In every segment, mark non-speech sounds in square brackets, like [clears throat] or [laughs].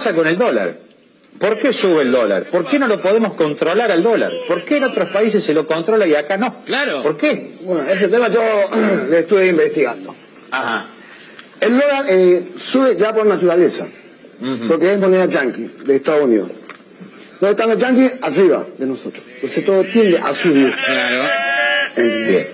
pasa con el dólar? ¿Por qué sube el dólar? ¿Por qué no lo podemos controlar al dólar? ¿Por qué en otros países se lo controla y acá no? Claro. ¿Por qué? Bueno, ese tema yo [clears throat] lo estuve investigando. Ajá. El dólar eh, sube ya por naturaleza, porque es moneda yankee de Estados Unidos. ¿Dónde están los yankees? Arriba de nosotros. Entonces todo tiende a subir.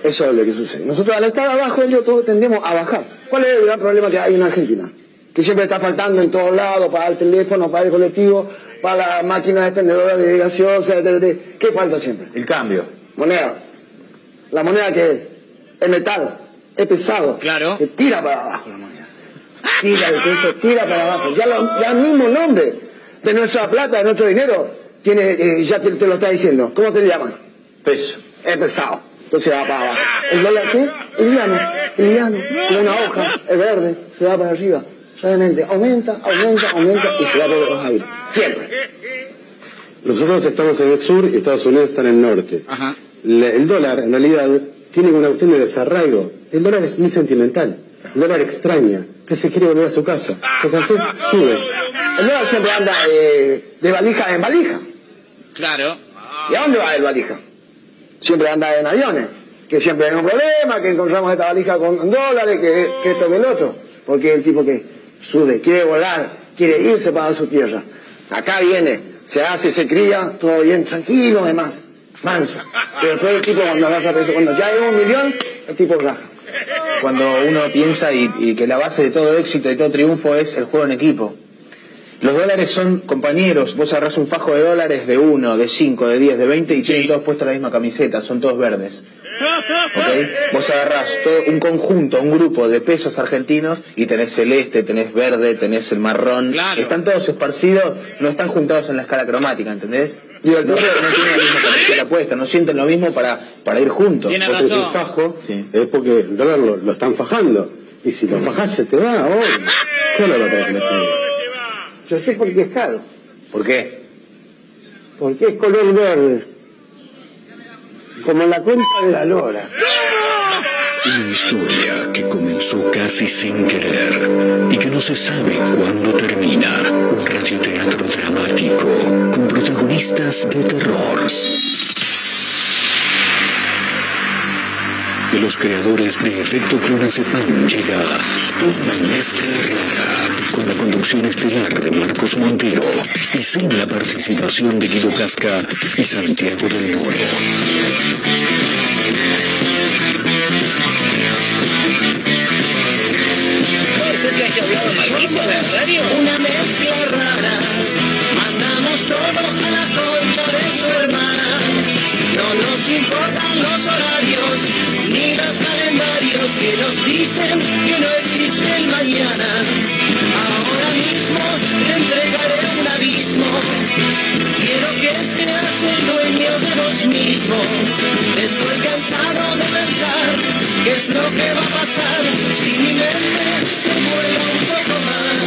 Eso es lo que sucede. Nosotros al estar abajo, ellos todos tendemos a bajar. ¿Cuál es el gran problema que hay en Argentina? Que siempre está faltando en todos lados, para el teléfono, para el colectivo, para la máquina expendedora de gaseosa, etc. ¿Qué falta siempre? El cambio. Moneda. La moneda que es, metal, es pesado. Claro. Que tira para abajo la moneda. Tira el peso, tira para abajo. Ya, lo- ya el mismo nombre de nuestra plata, de nuestro dinero, tiene, eh, ya te, te lo está diciendo. ¿Cómo te llaman? Peso. Es pesado. Entonces va para abajo. ¿El dólar qué? El liano. El liano. Como una hoja. Es verde. Se va para arriba. Suavemente. Aumenta, aumenta, aumenta y se va por los aires. Siempre. Nosotros estamos en el sur y Estados Unidos está en el norte. Ajá. El dólar, en realidad, tiene una cuestión de desarraigo. El dólar es muy sentimental. El dólar extraña. Usted se quiere volver a su casa. ¿Te cansé? Sube. El dólar siempre anda eh, de valija en valija. Claro. ¿Y a dónde va el valija? Siempre anda en aviones. Que siempre hay un problema, que encontramos esta valija con dólares, que, que esto que el otro. Porque el tipo que sube, quiere volar, quiere irse para su tierra. Acá viene, se hace, se cría, todo bien, tranquilo, además, manso. Pero después el tipo cuando agarra peso, cuando ya llega un millón, el tipo raja. Cuando uno piensa y, y que la base de todo éxito y todo triunfo es el juego en equipo. Los dólares son compañeros, vos agarrás un fajo de dólares de uno, de cinco, de diez, de veinte y tienen todos puestos la misma camiseta, son todos verdes. [laughs] ¿Ok? Vos agarrás todo un conjunto, un grupo de pesos argentinos y tenés celeste, tenés verde, tenés el marrón. Claro. Están todos esparcidos, no están juntados en la escala cromática, ¿entendés? Y el no, no tienen la misma camiseta puesta, no sienten lo mismo para, para ir juntos. Tiene Porque razón. el fajo Sí. es porque el dólar lo, lo están fajando. Y si lo fajás se te va, oh, ¿qué dólar va a tener? Yo sé por qué es caro. ¿Por qué? Porque es color verde. Como la cuenta de la lora. Una historia que comenzó casi sin querer y que no se sabe cuándo termina. Un radioteatro dramático con protagonistas de terror. De los creadores de Efecto Clonazepam llega una mezcla rara con la conducción estelar de Marcos Montero y sin la participación de Guido Casca y Santiago del Moro. ¿Puede ser que haya hablado Marquito en la radio? Una mezcla rara. Mandamos todo a la concha de su hermana. No nos importan los horarios ni los que nos dicen que no existe el mañana. Ahora mismo te entregaré un abismo. Quiero que seas el dueño de vos mismo. Estoy cansado de pensar qué es lo que va a pasar si mi mente se vuela un poco más.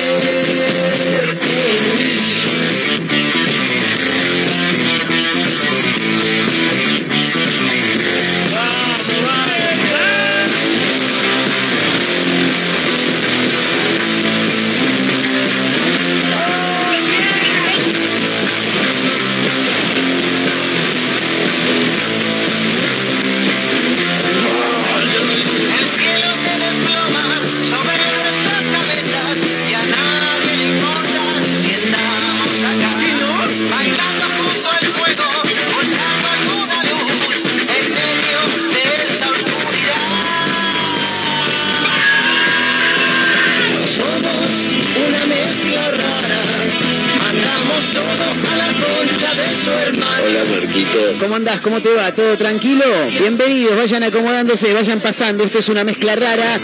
¿Cómo andás? ¿Cómo te va? ¿Todo tranquilo? Bienvenidos, vayan acomodándose, vayan pasando. Esto es una mezcla rara.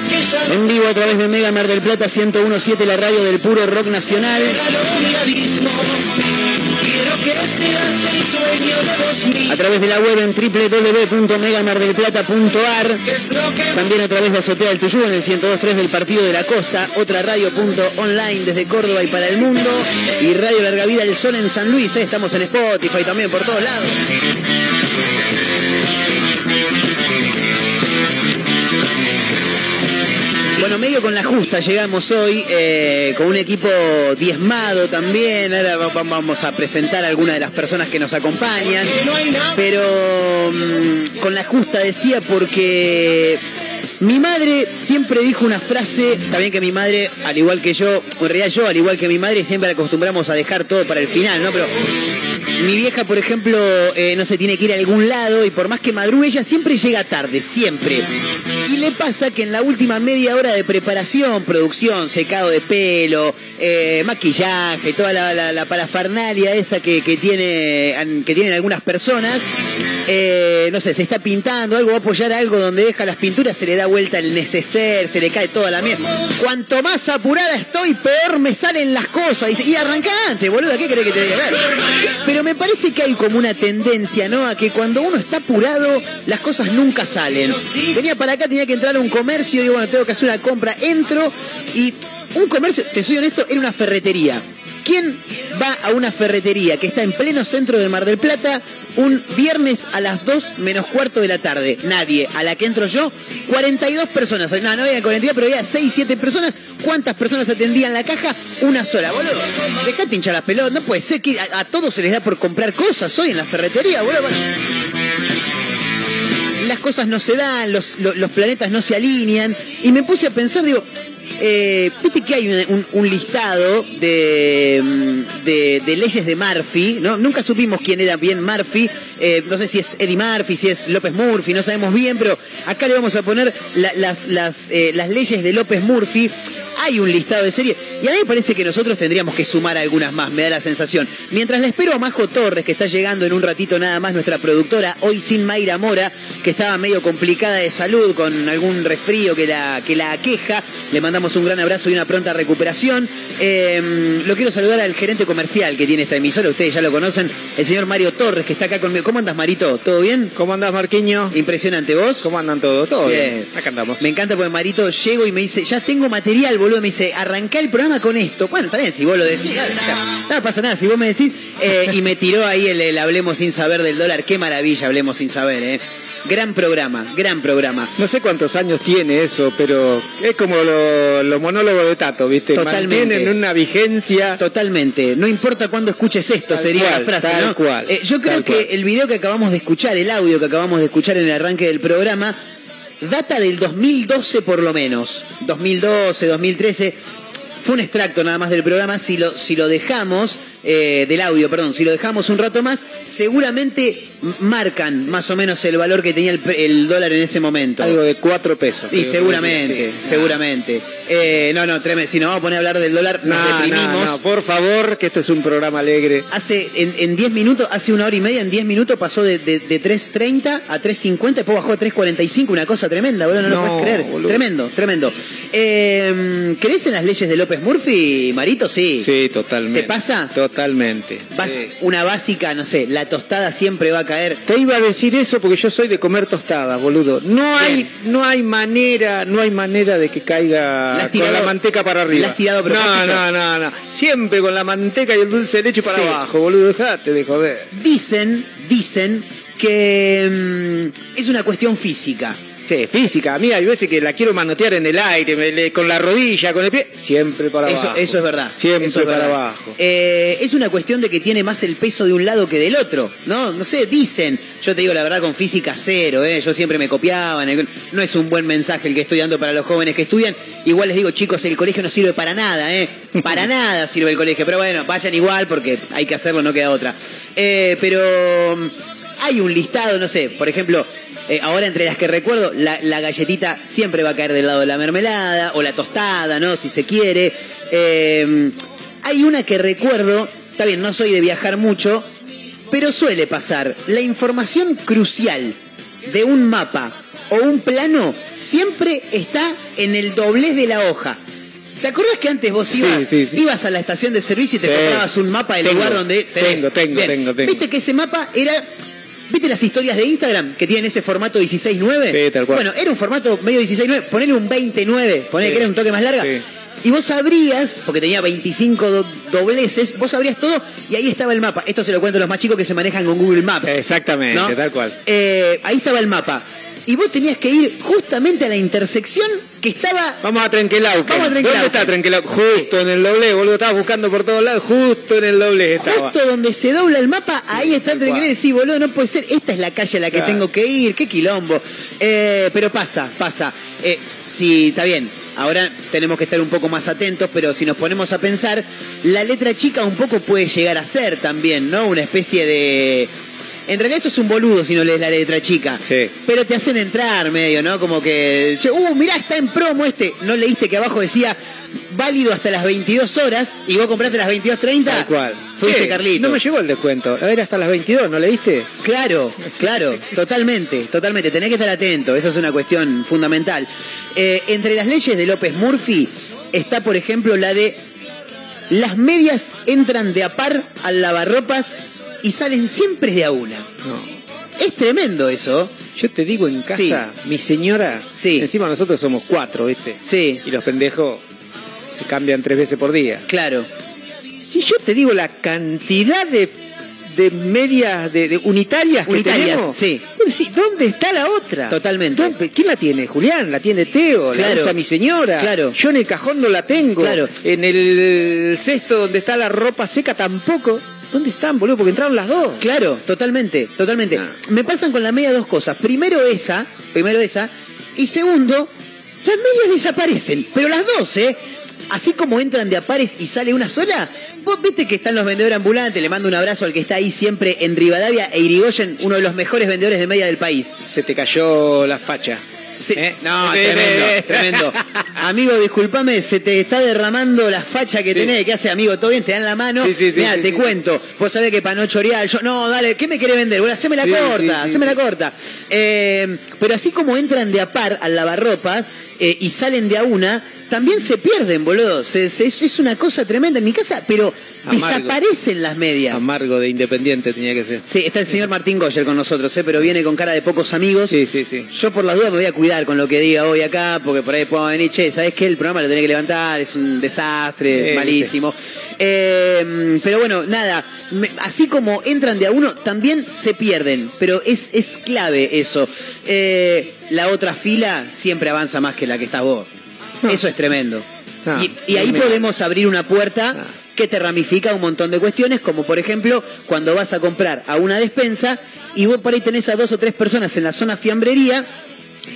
En vivo a través de Mega Mar del Plata 1017, la radio del puro rock nacional. A través de la web en www.megamardelplata.ar. ¿Qué es lo que También a través de Azotea del Tuyú en el 102.3 del Partido de la Costa, otra radio.online desde Córdoba y para el mundo, y Radio Larga Vida El Sol en San Luis, ¿eh? estamos en Spotify también por todos lados. Bueno, medio con la justa llegamos hoy, eh, con un equipo diezmado también, ahora va- va- vamos a presentar a algunas de las personas que nos acompañan, pero mm, con la justa decía porque mi madre siempre dijo una frase, bien que mi madre, al igual que yo, en realidad yo, al igual que mi madre, siempre acostumbramos a dejar todo para el final, ¿no? Pero mi vieja, por ejemplo, eh, no se tiene que ir a algún lado y por más que madrugue, ella siempre llega tarde, siempre. Y le pasa que en la última media hora de preparación, producción, secado de pelo, eh, maquillaje, toda la, la- parafernalia esa que, tiene, que tienen algunas personas, eh, no sé, se está pintando algo, va a apoyar algo donde deja las pinturas, se le da vuelta el neceser, se le cae toda la mierda. Cuanto más apurada estoy, peor me salen las cosas. Y, y arranca antes, boludo, ¿qué crees que te diga? Ver. Pero me parece que hay como una tendencia, ¿no? A que cuando uno está apurado, las cosas nunca salen. Venía para acá, tenía que entrar a un comercio, y bueno, tengo que hacer una compra, entro y un comercio, te soy honesto, era una ferretería. ¿Quién va a una ferretería que está en pleno centro de Mar del Plata un viernes a las 2 menos cuarto de la tarde? Nadie. A la que entro yo, 42 personas. No, no había 42, pero había 6, 7 personas. ¿Cuántas personas atendían la caja? Una sola, boludo. Dejate hinchar las pelotas. No puede ser que a, a todos se les da por comprar cosas hoy en la ferretería, boludo. Las cosas no se dan, los, lo- los planetas no se alinean. Y me puse a pensar, digo, eh, viste que hay un, listado de, mm, de- de leyes de Murphy, ¿no? Nunca supimos quién era bien Murphy, eh, no sé si es Eddie Murphy, si es López Murphy, no sabemos bien, pero acá le vamos a poner la- las, las, eh, las leyes de López Murphy. Hay un listado de series y a mí me parece que nosotros tendríamos que sumar algunas más, me da la sensación. Mientras la espero a Majo Torres, que está llegando en un ratito nada más, nuestra productora, hoy sin Mayra Mora, que estaba medio complicada de salud con algún resfrío que la, que la aqueja. Le mandamos un gran abrazo y una pronta recuperación. Eh, lo quiero saludar al gerente comercial que tiene esta emisora, ustedes ya lo conocen, el señor Mario Torres, que está acá conmigo. ¿Cómo andas, Marito? ¿Todo bien? ¿Cómo andás, Marquiño? Impresionante, ¿vos? ¿Cómo andan todos? Todo bien. Bien. Acá andamos. Me encanta porque Marito llego y me dice, ya tengo material, boludo. Me dice, arrancá el programa con esto. Bueno, está bien, si vos lo decís. No pasa nada, si vos me decís. eh, y me tiró ahí el, el Hablemos sin saber del dólar. Qué maravilla, Hablemos sin saber, ¿eh? Gran programa, gran programa. No sé cuántos años tiene eso, pero es como lo- los monólogos de Tato, ¿viste? Totalmente. Mantienen una vigencia. Totalmente. No importa cuándo escuches esto, Tal sería cual, la frase, tal ¿no? cual, Eh, yo creo que cual. el video que acabamos de escuchar, el audio que acabamos de escuchar en el arranque del programa, data del 2012 por lo menos. 2012, 2013. Fue un extracto nada más del programa. Si lo, si lo dejamos, eh, del audio, perdón, si lo dejamos un rato más, seguramente marcan más o menos el valor que tenía el, dólar en ese momento. Algo de cuatro pesos. Y seguramente, sí. seguramente. Eh, no, no, tremendo. Si nos vamos a poner a hablar del dólar, nos No, deprimimos. no, no, por favor, que este es un programa alegre. Hace, en, en 10 minutos, hace una hora y media, en 10 minutos pasó de, de, de 3.30 a 3.50, después bajó a 3.45, una cosa tremenda, boludo, no, lo puedes creer. boludo. Tremendo, tremendo. Eh, ¿Crees en las leyes de López Murphy, Marito? Sí. Sí, totalmente. ¿Te pasa? Totalmente. Vas, Sí. una básica, no sé, la tostada siempre va a caer. Te iba a decir eso porque yo soy de comer tostadas, boludo. No hay, no hay manera, no hay manera de que caiga con la manteca para arriba. la has tirado no, no, no, no. Siempre con la manteca y el dulce de leche para Sí. abajo, boludo. Dejate de joder. Dicen, dicen que mm, es una cuestión física. Sí, física. A mí hay veces que la quiero manotear en el aire, me- le- con la rodilla, con el pie. Siempre para Eso, abajo. eso es verdad. Siempre es para verdad. abajo. Eh, es una cuestión de que tiene más el peso de un lado que del otro, ¿no? No sé, dicen. Yo te digo la verdad con física cero, ¿eh? Yo siempre me copiaba. No es un buen mensaje el que estoy dando para los jóvenes que estudian. Igual les digo, chicos, el colegio no sirve para nada, ¿eh? Para [laughs] nada sirve el colegio. Pero bueno, vayan igual porque hay que hacerlo, no queda otra. Eh, pero mm, hay un listado, no sé, por ejemplo. Eh, ahora entre las que recuerdo, la, la galletita siempre va a caer del lado de la mermelada, o la tostada, ¿no? Si se quiere. Eh, hay una que recuerdo está bien, no soy de viajar mucho, pero suele pasar. La información crucial de un mapa o un plano siempre está en el doblez de la hoja. ¿Te acuerdas que antes vos ibas, sí, sí. ibas a la estación de servicio y te comprabas un mapa del Tengo, lugar donde tenés? tengo, tengo, Bien. tengo, tengo. Viste que ese mapa era. ¿Viste las historias de Instagram que tienen ese formato 16.9? Sí, tal cual. Bueno, era un formato medio 16.9. Ponele un 20.9, ponele Sí. que era un toque más larga. Sí. Y vos abrías, porque tenía 25 do- dobleces, vos abrías todo y ahí estaba el mapa. Esto se lo cuento a los más chicos que se manejan con Google Maps. Exactamente, ¿no? tal cual. Eh, ahí estaba el mapa. Y vos tenías que ir justamente a la intersección que estaba Vamos a Trenquelauquen. Vamos a ¿Dónde Trenquelauquen. está Trenquelauquen? Justo en el doble, boludo. Estabas buscando por todos lados. Justo en el doble estaba. Justo donde se dobla el mapa, ahí está que decir, boludo, no puede ser, esta es la calle a la que Claro. tengo que ir, qué quilombo. Eh, pero pasa, pasa. Eh, sí, está bien. Ahora tenemos que estar un poco más atentos, pero si nos ponemos a pensar, la letra chica un poco puede llegar a ser también, ¿no? Una especie de. En realidad eso es un boludo si no lees la letra chica. Sí. Pero te hacen entrar medio, ¿no? Como que, che, uh, mirá, está en promo este. ¿No leíste que abajo decía válido hasta las 22 horas y vos compraste las 22.30? Tal cual. Fuiste, Sí, Carlito. No me llegó el descuento. A ver, hasta las 22, ¿no leíste? Claro, claro, [laughs] totalmente, totalmente. Tenés que estar atento, eso es una cuestión fundamental. Eh, entre las leyes de López Murphy está, por ejemplo, la de las medias entran de a par al lavarropas y salen siempre de a una. No. Es tremendo eso. Yo te digo en casa, mi señora, Sí. encima nosotros somos cuatro, ¿viste? Sí, Y los pendejos se cambian tres veces por día. claro. Si yo te digo la cantidad de, de medias, de, de unitarias que Unitarias, tenemos, sí. ¿dónde está la otra? Totalmente. ¿Dónde- ¿Quién la tiene? Julián, la tiene Teo, Claro. la usa mi señora. Claro. Yo en el cajón no la tengo. Claro. En el cesto donde está la ropa seca tampoco. ¿Dónde están, boludo? Porque entraron las dos. Claro, totalmente, totalmente. Ah. Me pasan con la media dos cosas. Primero esa, primero esa, y segundo, las medias desaparecen, pero las dos, ¿eh? Así como entran de a pares y sale una sola, vos viste que están los vendedores ambulantes, le mando un abrazo al que está ahí siempre en Rivadavia e Irigoyen, uno de los mejores vendedores de media del país. Se te cayó la facha. Sí. ¿Eh? No, [laughs] tremendo, tremendo. Amigo, discúlpame, se te está derramando la facha que Sí. tenés. ¿Qué hace, amigo? ¿Todo bien? ¿Te dan la mano? Sí, Mirá, te cuento. Vos sabés que para no chorear, yo, no, dale, ¿qué me querés vender? Bueno, haceme la corta, haceme la corta. Eh, pero así como entran de a par al lavarropas eh, y salen de a una, también se pierden, boludo. Se- se- es, es una cosa tremenda en mi casa, pero Amargo. desaparecen las medias. Amargo de independiente tenía que ser. Sí, está el señor Martín Goyer con nosotros, ¿eh? pero viene con cara de pocos amigos. Sí, sí, sí. Yo por las dudas me voy a cuidar con lo que diga hoy acá, porque por ahí puedo venir, che, ¿sabes qué? El programa lo tenés que levantar, es un desastre, Sí, malísimo. Eh, pero bueno, nada, me- así como entran de a uno, también se pierden, pero es, es clave eso. Eh, la otra fila siempre avanza más que la que estás vos. No. Eso es tremendo. No, y, y ahí no me- podemos abrir una puerta Ah. Que te ramifica un montón de cuestiones, como por ejemplo cuando vas a comprar a una despensa y vos por ahí tenés a dos o tres personas en la zona fiambrería,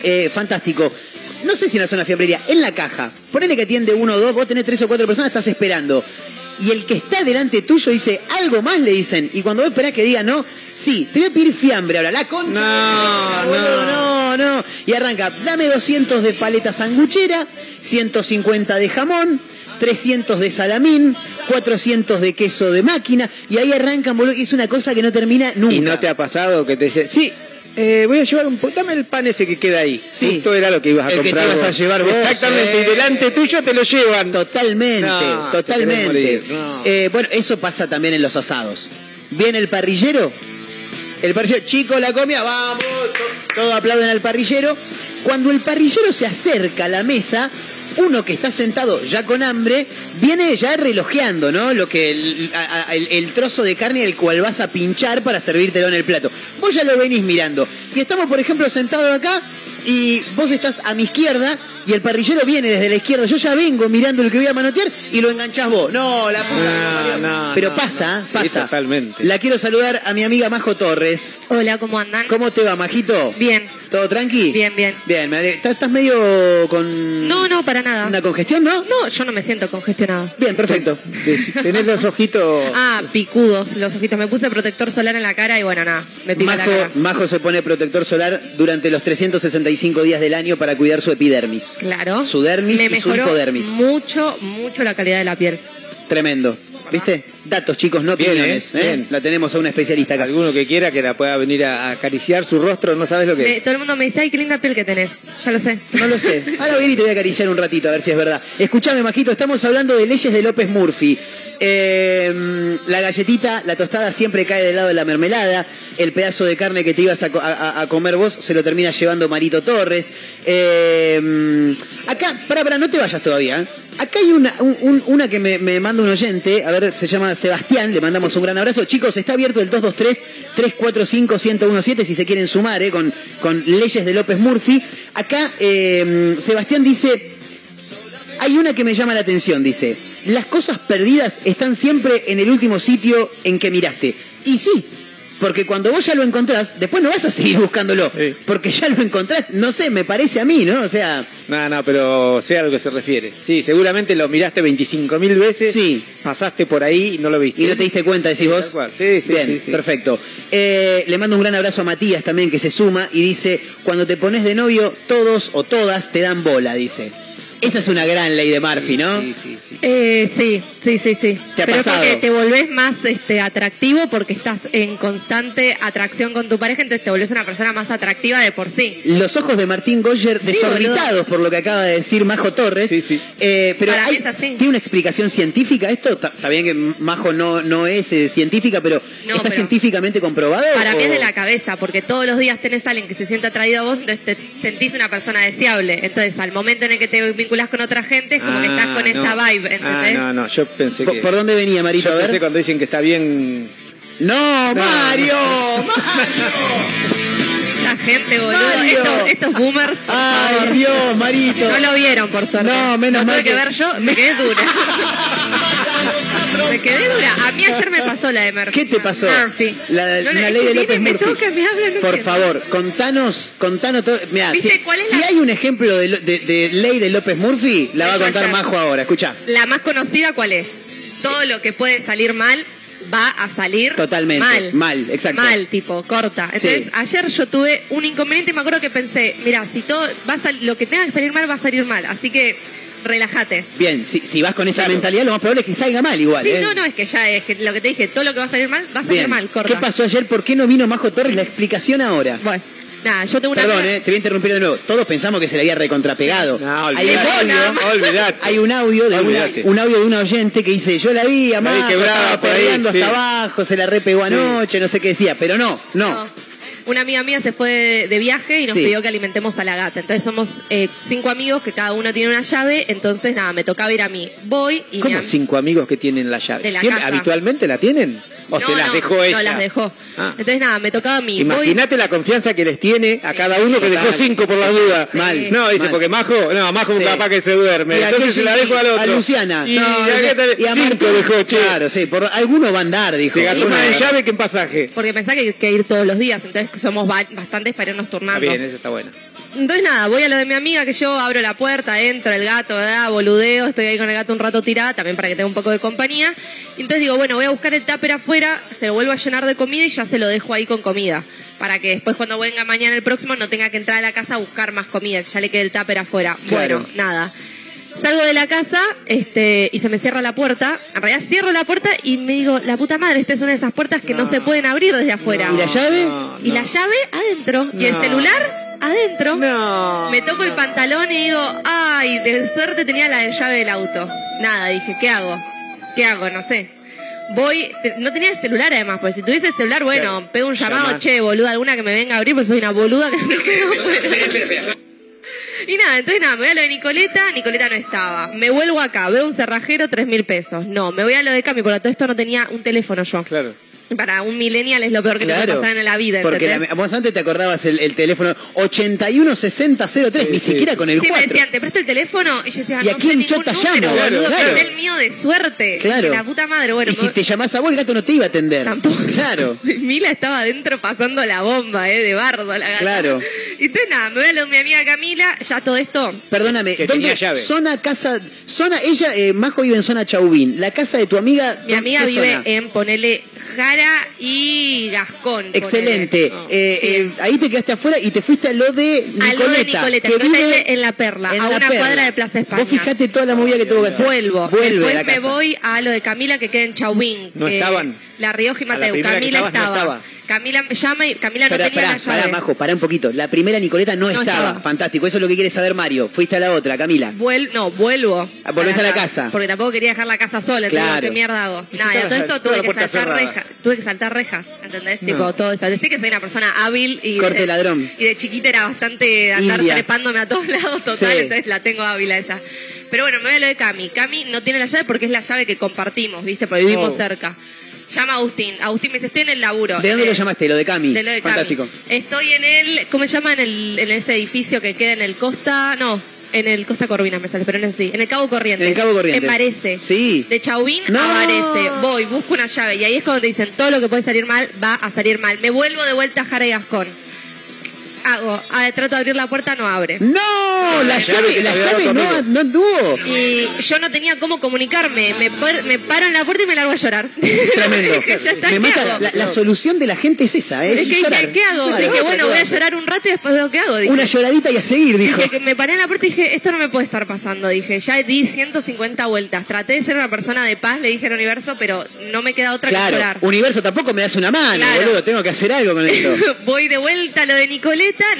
eh, fantástico. No sé si en la zona fiambrería, en la caja. Ponele que atiende uno o dos, vos tenés tres o cuatro personas, estás esperando. Y el que está delante tuyo dice, algo más le dicen. Y cuando vos esperás que diga no, sí, te voy a pedir fiambre ahora, la concha. No, boludo, no, no. Y arranca, dame 200 de paleta sanguchera, 150 de jamón, 300 de salamín, 400 de queso de máquina. Y ahí arrancan, boludo, y es una cosa que no termina nunca. ¿Y no te ha pasado que te dicen, sí, eh, voy a llevar un poco, dame el pan ese que queda ahí? Sí. Justo era lo que ibas a El que te comprar. a llevar vos, Exactamente, eh. y delante tuyo te lo llevan. Totalmente, No, totalmente. no. Eh, bueno, eso pasa también en los asados. Viene el parrillero, el parrillero, chico, la comida, vamos, to- todos aplauden al parrillero. Cuando el parrillero se acerca a la mesa, uno que está sentado ya con hambre, viene ya relojeando, ¿no? Lo que el, a- a- el- el trozo de carne al cual vas a pinchar para servírtelo en el plato. Vos ya lo venís mirando. Y estamos, por ejemplo, sentados acá y vos estás a mi izquierda y el parrillero viene desde la izquierda. Yo ya vengo mirando el que voy a manotear y lo enganchás vos. No, la puta No, no, Pero no, pasa, no. Sí, pasa. totalmente. La quiero saludar a mi amiga Majo Torres. Hola, ¿cómo andan? ¿Cómo te va, Majito? Bien. ¿Todo tranqui? Bien, bien. Bien, me ale- ¿Estás, estás medio con No, no, para nada. una congestión, no? No, yo no me siento congestionada. Bien, perfecto. Tenés los ojitos. Ah, picudos los ojitos. Me puse protector solar en la cara y bueno, nada, me pica la Majo, cara. Majo se pone protector solar durante los 365 días del año para cuidar su epidermis. Claro. Su dermis me y su mejoró hipodermis. mucho, mucho la calidad de la piel. Tremendo. ¿Viste? Datos, chicos, no Bien, opiniones. eh, ¿eh? bien. La tenemos a una especialista acá. Alguno que quiera que la pueda venir a acariciar su rostro, no sabes lo que Me- es. todo el mundo me dice, ay, qué linda piel que tenés. Ya lo sé. No lo sé. [laughs] Ahora voy a ir y te voy a acariciar un ratito a ver si es verdad. Escuchame, Majito, estamos hablando de leyes de López Murphy. Eh, la galletita, la tostada siempre cae del lado de la mermelada. El pedazo de carne que te ibas a, co- a- a- a comer vos se lo termina llevando Marito Torres. Eh, acá, para, para, no te vayas todavía. ¿eh? Acá hay una, un- un- una que me, me manda un oyente, a ver, se llama Sebastián, le mandamos un gran abrazo. Chicos, está abierto el 223-345-1017 si se quieren sumar eh, con, con leyes de López Murphy. Acá eh, Sebastián dice, hay una que me llama la atención, dice, las cosas perdidas están siempre en el último sitio en que miraste. Y sí, porque cuando vos ya lo encontrás, después no vas a seguir buscándolo, Sí. porque ya lo encontrás, no sé, me parece a mí, ¿no? O sea, No, no, pero sé a lo que se refiere. Sí, seguramente lo miraste 25.000 veces. Sí. Pasaste por ahí y no lo viste. y no te diste cuenta, decís Sí, vos. Sí, sí, Bien, sí, sí. perfecto. Eh, le mando un gran abrazo a Matías también, que se suma y dice, cuando te pones de novio, todos o todas te dan bola, dice. Esa es una gran ley de Murphy, ¿no? Sí, sí, sí. Eh, sí, sí, sí, sí. ¿Te ha Pero pasado? porque te volvés más este, atractivo porque estás en constante atracción con tu pareja, entonces te volvés una persona más atractiva de por sí. Los ojos de Martín Goyer Sí, desorbitados boludo. por lo que acaba de decir Majo Torres. Sí, sí. Eh, pero Para mí hay- es así. ¿tiene una explicación científica esto? Está bien que Majo no, no es eh, científica, pero No, ¿está pero- científicamente comprobado? Para mí o- es de la cabeza, porque todos los días tenés a alguien que se siente atraído a vos, entonces te sentís una persona deseable. Entonces, al momento en el que te vinculás con otra gente, es como que estás con Ah, esa no. vibe, Ah, ¿entendés? no, no, yo pensé ¿Por, que... por dónde venía, Marito? Yo A pensé ver. cuando dicen que está bien... No, Mario, [laughs] La gente, boludo. Estos, estos boomers, por Ay, favor. Dios, Marito. No lo vieron, por suerte. No, menos Lo tuve mal que que- ver yo, me quedé dura. [laughs] me quedé dura. A mí ayer me pasó la de Murphy. ¿Qué te pasó? Murphy. La, No, la ley de López me Murphy. toca, me habla, no Por favor, contanos, contanos todo. Mira, si, ¿Viste cuál es si la- hay un ejemplo de, de- de ley de López Murphy, la va a contar ayer. Majo ahora. Escucha. La más conocida, ¿cuál es? Todo lo que puede salir mal va a salir Totalmente. mal. Mal, exacto. Mal, tipo, corta. Entonces, Sí. ayer yo tuve un inconveniente y me acuerdo que pensé, mira, si todo va a lo que tenga que salir mal va a salir mal. Así que relájate. Bien, si, si vas con esa mentalidad, lo más probable es que salga mal igual. Sí, ¿eh? no, no, es que ya es que lo que te dije, todo lo que va a salir mal va a salir Bien. mal, corta. ¿Qué pasó ayer? ¿Por qué no vino Majo Torres? La explicación ahora. Bueno, nada, yo tengo una Perdón, eh, te voy a interrumpir de nuevo. Todos pensamos que se le había recontrapegado. No, hay un olvidate. audio, Olvidate. hay un audio de una, Olvidate. un audio de una oyente que dice, yo la vi, a La vi estaba sí. hasta abajo, se la repegó anoche, no sé qué decía, pero no, no. No. Una amiga mía se fue de, de viaje y nos Sí. pidió que alimentemos a la gata. Entonces somos eh, cinco amigos que cada uno tiene una llave. Entonces, nada, me tocaba ir a mí. Voy y ¿Cómo cinco amigos que tienen la llave? De la ¿Siempre- casa. ¿Habitualmente la tienen? ¿O No, se las no, dejó ella? No, las dejó. Ah. Entonces, nada, me tocaba a mí. Voy- Imagínate la confianza que les tiene a Sí. cada uno que dejó cinco por la duda. Sí. Mal. No, dice, Mal. porque Majo, no, Majo Sí. un papá que se duerme. Y a Entonces se la dejo al otro. A Luciana. Y, No, y a y Martín. dejó, che. Claro, sí, por alguno va a andar, dijo. Se gastó más en llave que en pasaje. Porque pensaba que hay que ir todos los días. Entonces, somos ba- bastantes para irnos Está turnando. bien, eso está bueno. Entonces nada, voy a lo de mi amiga que yo abro la puerta, entro, el gato, ¿verdad? boludeo, estoy ahí con el gato un rato tirada, también para que tenga un poco de compañía. Y entonces digo, bueno, voy a buscar el tupper afuera, se lo vuelvo a llenar de comida y ya se lo dejo ahí con comida. Para que después cuando venga mañana el próximo no tenga que entrar a la casa a buscar más comida, ya le quede el tupper afuera. Claro. Bueno, nada. Salgo de la casa este, y se me cierra la puerta. En realidad cierro la puerta y me digo, la puta madre, esta es una de esas puertas que no, se pueden abrir desde afuera. ¿Y la llave? No, Y la llave adentro. Y el celular adentro. No. Me toco el pantalón y digo, ay, de suerte tenía la llave del auto. Nada, dije, ¿qué hago? ¿Qué hago? No sé. Voy, no tenía el celular además, porque si tuviese el celular, bueno, Claro. pego un llamado, che, boluda, alguna que me venga a abrir, porque soy una boluda que me quedo afuera. [laughs] Y nada, entonces nada, me voy a lo de Nicoleta, Nicoleta no estaba. Me vuelvo acá, veo un cerrajero, tres mil pesos. No, me voy a lo de Cami, porque todo esto no tenía un teléfono yo. Claro. [laughs] Para un millennial es lo peor que te puede Claro. pasar en la vida, Porque la- vos antes te acordabas el, el teléfono 816003, Sí, ni sí. siquiera con el Sí, 4. me decían, te presto el teléfono. Y yo decía, ¿Y a no quién sé ningún chota número, llamo? boludo, Claro, que claro. es el mío de suerte. Claro. La puta madre, bueno. y si te llamás a vos, el gato no te iba a atender. Tampoco. Claro. [laughs] Mila estaba adentro pasando la bomba, ¿eh? De bardo, la gata. Claro. Y entonces nada, me voy a lo de mi amiga Camila, ya todo esto. Perdóname, Que ¿dónde? tenía llave. Zona casa. Zona, ella, eh, Majo vive en zona Chauvin. La casa de tu amiga. Mi ¿dó- amiga vive zona? en, ponele, Jara y Gascón. Excelente. Eh, Sí. eh, ahí te quedaste afuera y te fuiste a lo de Nicoleta. A lo de Nicoleta. que vive en La Perla, en a La una Perla. cuadra de Plaza España. Vos fijate toda la movida que tuvo que hacer. Vuelvo. Vuelve Después a la me voy a lo de Camila que queda en Chauvín. No que- estaban. La Rioja y Mateu. Camila estabas no estaba. Camila me llama y Camila no Pará, tenía pará, la llave. pará, Majo, pará un poquito. La primera Nicoleta no, No estaba. estaba. Fantástico. Eso es lo que quiere saber Mario. Fuiste a la otra, Camila. Vuel- no, vuelvo. Ah, volvés a la casa. Porque tampoco quería dejar la casa sola. Entonces, Claro. ¿qué mierda hago? Nada, y a todo esto tuve que saltar rejas. Tuve que saltar rejas, ¿entendés? Tipo, todo eso. Decir que soy una persona hábil y... Corte de- ladrón. Y de chiquita era bastante andar India. trepándome a todos [laughs] lados, total. Sí. Entonces la tengo hábil a esa. Pero bueno, me voy a lo de Cami. Cami no tiene la llave porque es la llave que compartimos, ¿viste? Porque vivimos Oh. cerca. Llama a Agustín. Agustín me dice, estoy en el laburo. ¿De dónde Eh, lo llamaste? Lo de Cami. de lo de Cami. Fantástico. Estoy en el, ¿cómo se llama? En, el, en ese edificio que queda en el Costa, no, en el Costa Corvinas me sale, pero no es así, en el Cabo Corrientes. En el Cabo Corrientes. Me parece. Sí. De Chauvin No. a Varese. Voy, busco una llave y ahí es cuando te dicen todo lo que puede salir mal va a salir mal. Me vuelvo de vuelta a Jara y Gascón. Hago, ah, trato de abrir la puerta, no abre. ¡No! La llave, la llave no, no anduvo. Y yo no tenía cómo comunicarme. Me, par- me paro en la puerta y me largo a llorar. Tremendo. Dije, [laughs] ya está, Me ¿qué mata. hago? La, la solución de la gente es esa, ¿eh? Es que llorar. dije, ¿qué hago? Claro. Dije, bueno, voy a llorar un rato y después veo qué hago. Dije. Una lloradita y a seguir, dijo. Dije que me paré en la puerta y dije, esto no me puede estar pasando. Dije, ya di 150 vueltas. Traté de ser una persona de paz, le dije al universo, pero no me queda otra que llorar. universo tampoco me das una mano, Claro. boludo. Tengo que hacer algo con esto. [laughs] Voy de vuelta a lo de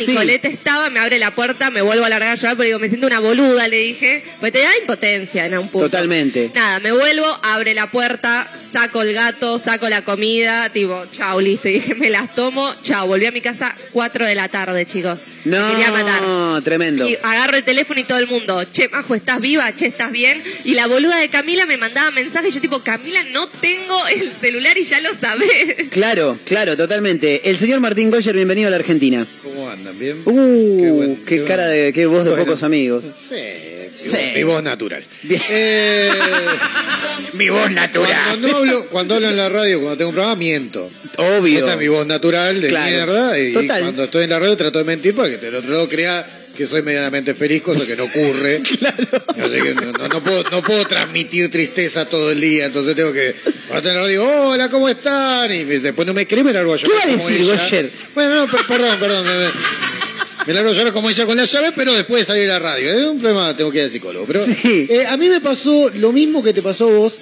Nicoleta. Sí. Estaba, me abre la puerta, me vuelvo a largar a llorar, porque digo, me siento una boluda, le dije. Pues te da impotencia en un punto. Totalmente. Nada, me vuelvo, abre la puerta, saco el gato, saco la comida, tipo, chao, listo. Y dije, me las tomo, chao. Volví a mi casa 4 de la tarde, chicos. Me quería matar. No, tremendo. Y agarro el teléfono y todo el mundo, che, Majo, ¿estás viva? Che, ¿estás bien? Y la boluda de Camila me mandaba mensajes. Yo tipo, Camila, no tengo el celular y ya lo sabés. Claro, claro, totalmente. El señor Martín Goyer, bienvenido a la Argentina. ¿Cómo andan? ¿Bien? Uh, Qué qué, buen- qué cara de, qué voz de pocos amigos. Sí, Sí. mi voz natural. Bien. Eh, [laughs] Mi voz cuando, no hablo, cuando hablo en la radio, cuando tengo un programa, miento. Obvio. Esta es mi voz natural de Claro. mierda. Y Total. cuando estoy en la radio trato de mentir para que del otro lado crea que soy medianamente feliz, cosa que no ocurre. [laughs] Así que no, no- no puedo, no puedo transmitir tristeza todo el día, entonces tengo que. Estoy en la radio, hola, ¿cómo están? Y después no me cree, me largo a llorar. va a decir. Goyer? Bueno, no, per- perdón, perdón. Me, me- me largo a llorar como ella con la llave, pero después de salir a la radio. Es un problema, tengo que ir al psicólogo. Pero Sí. eh, a mí me pasó lo mismo que te pasó a vos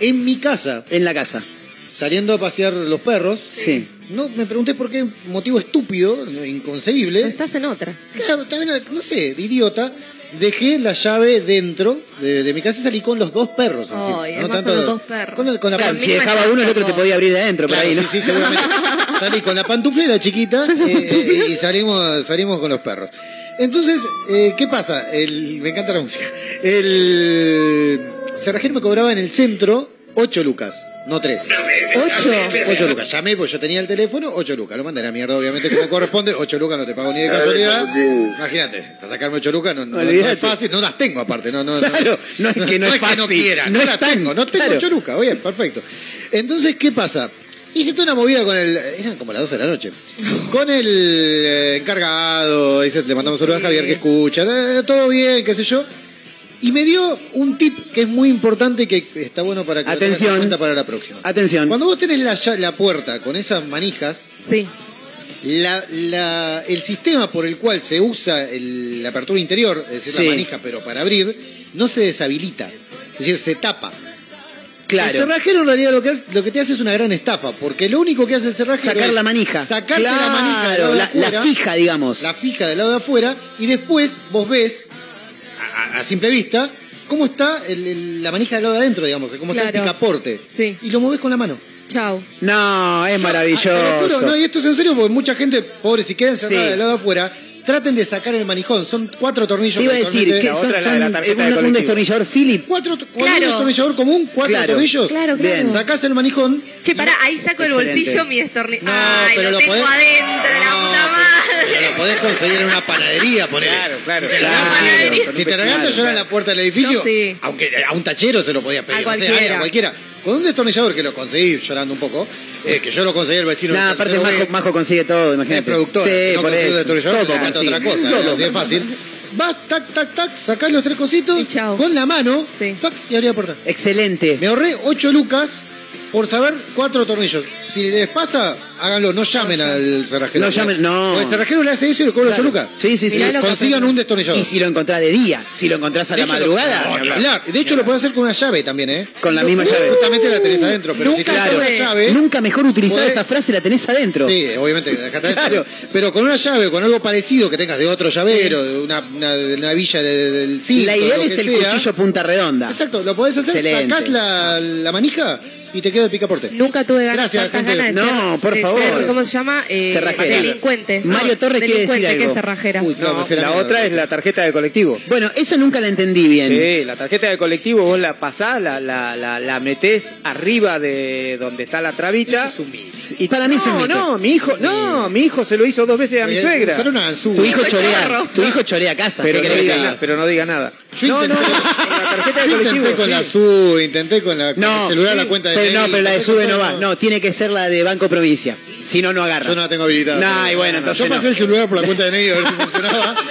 en mi casa, En la casa. saliendo a pasear los perros. Sí. No, me pregunté por qué motivo estúpido, inconcebible. Estás en otra. Claro, también, no sé, de idiota. Dejé la llave dentro de, de mi casa y salí con los dos perros. ¿no? además con los dos perros. Con, la- con la Claro, si dejaba uno, el otro te podía abrir de adentro, por Claro, ahí, ¿no? sí, sí, seguramente. [laughs] Salí con la pantuflera chiquita eh, eh, y salimos, salimos con los perros. Entonces, eh, ¿qué pasa? El, me encanta la música. El cerrajero me cobraba en el centro 8 lucas, no 3. ¿Ocho? 8 lucas. Llamé, pues yo tenía el teléfono, 8 lucas. Lo mandé a la mierda, obviamente, como corresponde. 8 lucas no te pago ni de casualidad. Imagínate, para sacarme 8 lucas no, no- es fácil. No las tengo, aparte. No, no, Claro, no es que no [laughs] es que no fácil, quiera, no no, las tengo. No tengo claro. 8 lucas. Bien, perfecto. Entonces, ¿qué pasa? Hice toda una movida con el. Eran como las 12 de la noche. Con el eh, encargado. Dice, le mandamos saludos a Javier que escucha. eh, todo bien, qué sé yo. Y me dio un tip que es muy importante y que está bueno para que lo Atención. cuenta para la próxima. Atención. Cuando vos tenés la, la puerta con esas manijas, Sí. la- la- el sistema por el cual se usa el- la apertura interior, es decir, Sí. la manija, pero para abrir, no se deshabilita. Es decir, se tapa. El Claro. cerrajero en realidad lo que, lo que te hace es una gran estafa, porque lo único que hace el cerrajero Sacar es la manija. Sacarte Claro, la manija del lado de la- fija, digamos. La fija del lado de afuera, y después vos ves, a, simple vista, cómo está el- el- la manija del lado de adentro, digamos, cómo está el picaporte. Sí. Y lo movés con la mano. Chao. No, es Yo, maravilloso. juro, no, y esto es en serio, porque mucha gente, pobre, si quedan encerrada Sí. del lado de afuera, traten de sacar el manijón. Son cuatro tornillos. Te iba a decir que son, la son de la tarjeta un- de un, colectivo. destornillador Philip. Cuatro, Claro. un destornillador común, cuatro Claro. tornillos. Claro, claro. Bien. Sacás el manijón. Che, pará, ahí saco Excelente. bolsillo mi destornillador. No, Ay, pero lo, tengo podés- adentro, la puta pero- madre. Pero lo podés conseguir en una panadería, ponele. Claro, claro. Si te Claro. regalan- Panadería. Si te regalan yo en la puerta del edificio, No, sí. aunque a un tachero se lo podía pedir, A no sé, cualquiera. a cualquiera. Con un destornillador que lo conseguí llorando un poco, eh, que yo lo conseguí el vecino. Del aparte Majo, consigue todo, imagínate. es productor, Sí, no por eso. destornillador, Todo consigue. otra cosa, Todo. así es fácil. Vas, tac, tac, tac, sacás los tres cositos Y chao. con la mano Sí. tac, y abrí la puerta. Excelente. Me ahorré 8 lucas por saber cuatro tornillos. Si les pasa, háganlo, no llamen al cerrajero. No llamen, no. El cerrajero le hace eso y le cobra Claro. 8 lucas. Sí, sí, sí. Lo Consigan un destornillador. Y si lo encontrás de día, si lo encontrás a De la hecho, madrugada. lo- no, claro. De hecho, lo pueden hacer con una llave también, ¿eh? Con la misma llave. Justamente la tenés adentro, pero si Nunca tenés una llave. Nunca mejor utilizada Podés- esa frase, la tenés adentro. Sí, obviamente, dejate adentro. Claro. Pero con una llave, con algo parecido que tengas de otro llavero, de una, una, una villa de- del circo, la ideal lo es el sea. cuchillo punta redonda. Exacto, lo podés hacer, Excelente. sacás la, la manija y te queda el picaporte. Nunca tuve ganas, Gracias, tantas gente. ganas de No, ser, por de favor. ser, ¿cómo se llama? Eh, Cerrajera. Delincuente. Mario Torres quiere decir delincuente, algo. ¿qué es cerrajera? Uy, no, No, prefiero la otra es la tarjeta de colectivo. Bueno, esa nunca la entendí bien. Sí, la tarjeta de colectivo vos la pasás, la, la, la, la metés arriba de donde está la trabita. Eso es un mito. Y Para mí es un no, mito. no, mi hijo, no, mi hijo se lo hizo dos veces a mi Oye, suegra. Usar una ganzúa. Tu hijo chorea, tu hijo chorea casa. Pero ¿qué no, querés que diga te diga? nada, pero no diga nada. Yo no, intenté, no, la tarjeta de yo colectivo. intenté con sí. la SU, intenté con, la, con No, el celular la sí, cuenta de pero no, pero la de sube no va. No, tiene que ser la de Banco Provincia. Si no, no agarra. Yo no la tengo habilitada. Y bueno, entonces Yo pasé no. el celular por la cuenta de mail a ver si funcionaba. [laughs]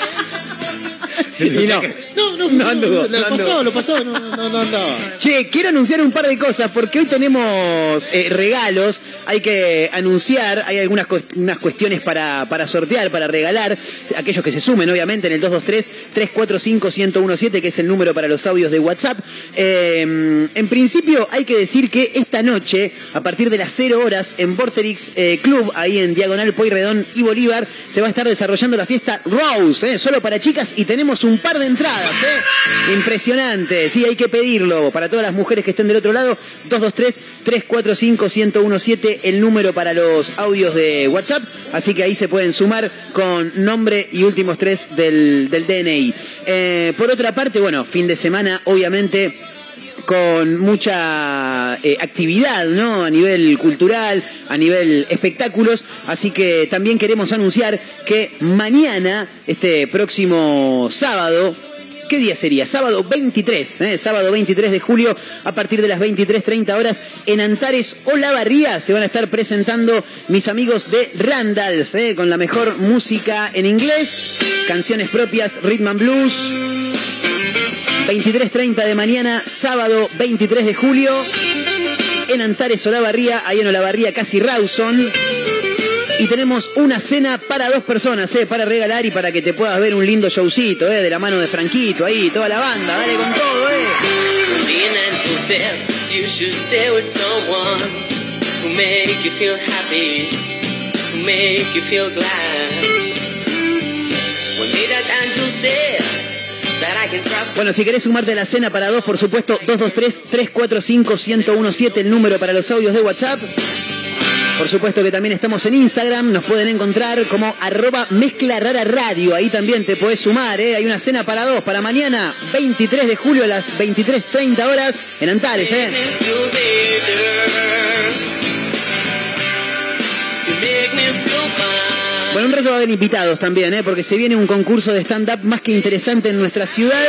Y no. [laughs] No, no, No Lo no anduvo. pasó, lo pasó, no, no, no andaba. Che, quiero anunciar un par de cosas porque hoy tenemos eh, regalos. Hay que anunciar, hay algunas cues- unas cuestiones para, para sortear, para regalar. Aquellos que se sumen, obviamente, en el 223-345-1017, que es el número para los audios de WhatsApp. Eh, en principio, hay que decir que esta noche, a partir de las 0 horas, en Vorterix eh, Club, ahí en Diagonal Pueyrredón y Bolívar, se va a estar desarrollando la fiesta Rose, solo para chicas, y tenemos un par de entradas. ¿eh? Impresionante, sí, hay que pedirlo. Para todas las mujeres que estén del otro lado, 223-345-1017, el número para los audios de WhatsApp. Así que ahí se pueden sumar con nombre y últimos tres del, del DNI. Eh, por otra parte, bueno, fin de semana, obviamente con mucha eh, actividad, ¿no? A nivel cultural, a nivel espectáculos. Así que también queremos anunciar que mañana, este próximo sábado, ¿Qué día sería? Sábado 23, ¿eh? sábado 23 de julio, a partir de las 23.30 horas, en Antares Olavarría se van a estar presentando mis amigos de Randalls, ¿eh? con la mejor música en inglés, canciones propias, rhythm and blues. 23.30 de mañana, sábado 23 de julio, en Antares Olavarría, ahí en Olavarría, casi Rawson. Y tenemos una cena para dos personas, ¿eh? para regalar y para que te puedas ver un lindo showcito, ¿eh? de la mano de Franquito, ahí, toda la banda, dale con todo, ¿eh? Bueno, si querés sumarte a la cena para dos, por supuesto, 223-345-1017, el número para los audios de WhatsApp. Por supuesto que también estamos en Instagram, nos pueden encontrar como arroba mezcla rara radio, ahí también te podés sumar, ¿eh? hay una cena para dos, para mañana, 23 de julio a las 23.30 horas en Antares. ¿eh? Bueno, un rato va a haber invitados también, ¿eh? porque se viene un concurso de stand-up más que interesante en nuestra ciudad.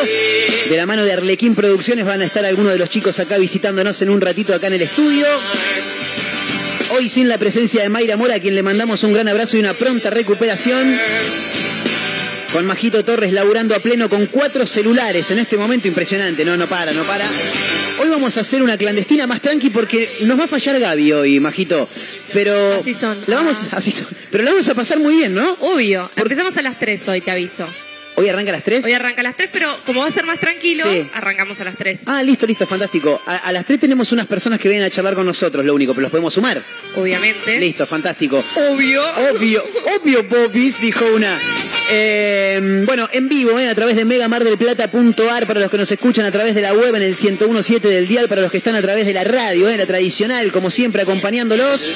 De la mano de Arlequín Producciones van a estar algunos de los chicos acá visitándonos en un ratito acá en el estudio. Hoy sin la presencia de Mayra Mora, a quien le mandamos un gran abrazo y una pronta recuperación. Con Majito Torres laburando a pleno con cuatro celulares en este momento impresionante. No, no para, no para. Hoy vamos a hacer una clandestina más tranqui porque nos va a fallar Gaby hoy, Majito. Pero. Así son. La vamos, Ah. así son. Pero la vamos a pasar muy bien, ¿no? Obvio. Empezamos a las 3 hoy, te aviso. Hoy arranca a las 3. Hoy arranca a las 3, pero como va a ser más tranquilo, Sí. arrancamos a las 3. Ah, listo, listo, fantástico. A, a las 3 tenemos unas personas que vienen a charlar con nosotros, lo único, pero los podemos sumar. Obviamente. Listo, fantástico. Obvio. Obvio, obvio, Popis, dijo una. Eh, bueno, en vivo, eh, a través de megamardelplata.ar, para los que nos escuchan a través de la web en el 1017 del dial, para los que están a través de la radio, eh, la tradicional, como siempre, acompañándolos.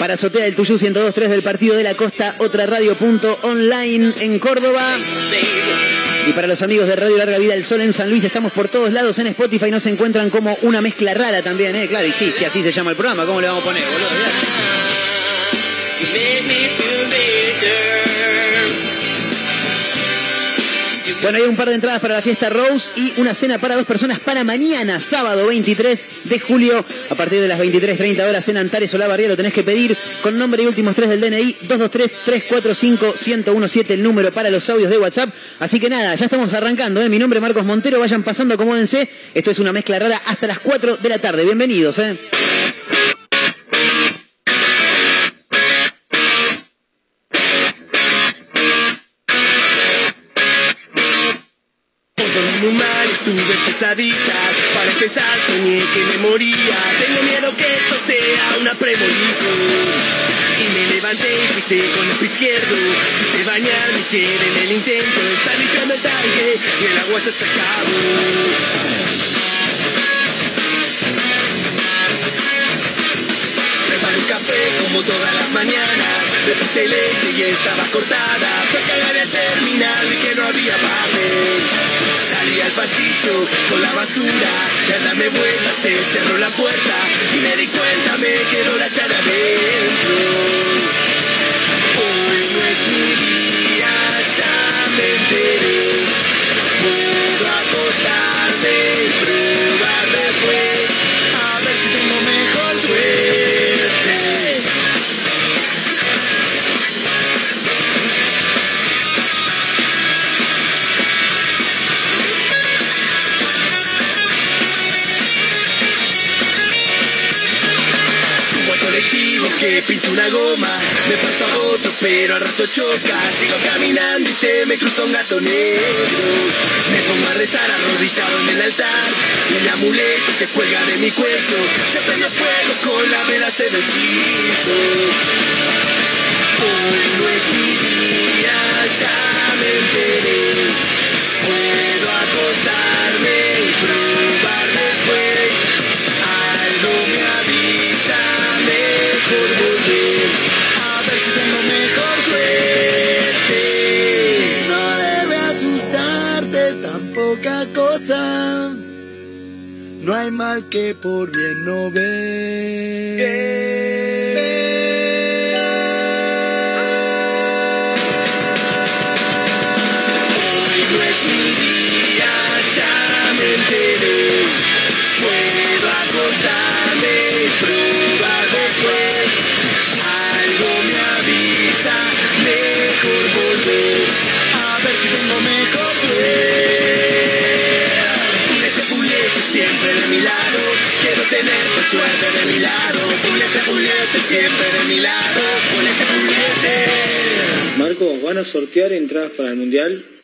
Para Azotea del Tuyú 1023 del Partido de la Costa, otra radio.online en Córdoba. Y para los amigos de Radio Larga Vida del Sol en San Luis, estamos por todos lados en Spotify. Nos encuentran como una mezcla rara también, ¿eh? Claro, y sí, sí, así se llama el programa. ¿Cómo le vamos a poner, boludo? Bueno, hay un par de entradas para la fiesta Rose y una cena para dos personas para mañana, sábado 23 de julio, a partir de las 23.30 horas en Antares Olavarría. Lo tenés que pedir con nombre y últimos tres del DNI, 223-345-1017, el número para los audios de WhatsApp. Así que nada, ya estamos arrancando. ¿eh? Mi nombre es Marcos Montero, vayan pasando, acomódense. Esto es una mezcla rara hasta las 4 de la tarde. Bienvenidos. ¿eh? Para empezar soñé que me moría. Tengo miedo que esto sea una premonición. Y me levanté y pisé con el pie izquierdo. Quise bañar mi en el intento. Está limpiando el tanque y el agua se acabó. Café como todas las mañanas. Le puse leche y estaba cortada. Fue a cagar al terminar vi que no había papel. Salí al pasillo con la basura y al darme vuelta se cerró la puerta y me di cuenta me quedó la llave adentro. Me paso a otro pero al rato choca. Sigo caminando y se me cruza un gato negro. Me pongo a rezar arrodillado en el altar. Y el amuleto que cuelga de mi cuello. Se prende fuego con la vela se deshizo. Hoy no es mi día, ya me enteré. Puedo acostarme hay mal que por bien no Hoy siempre de mi lado. Pulese, pulese. Marco, ¿van a sortear entradas para el Mundial?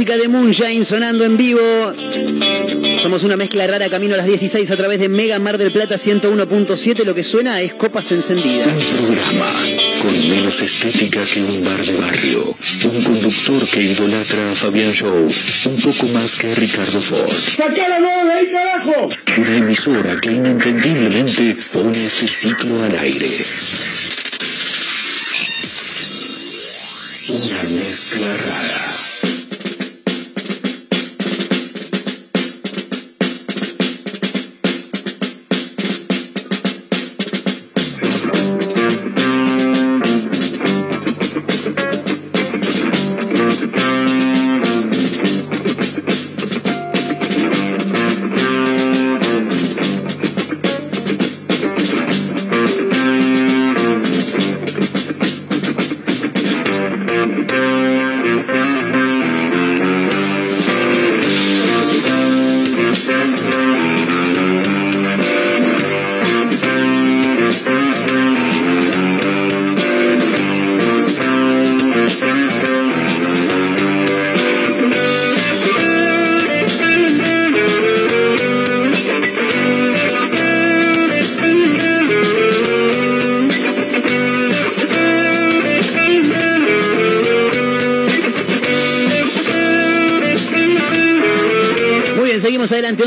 Música de Moonshine sonando en vivo. Somos una mezcla rara camino a las 16 a través de Mega Mar del Plata 101.7. Lo que suena es copas encendidas. Un programa con menos estética que un bar de barrio. Un conductor que idolatra a Fabián Show un poco más que Ricardo Ford. de ahí, carajo! Una emisora que inentendiblemente pone este ciclo al aire. Una mezcla rara.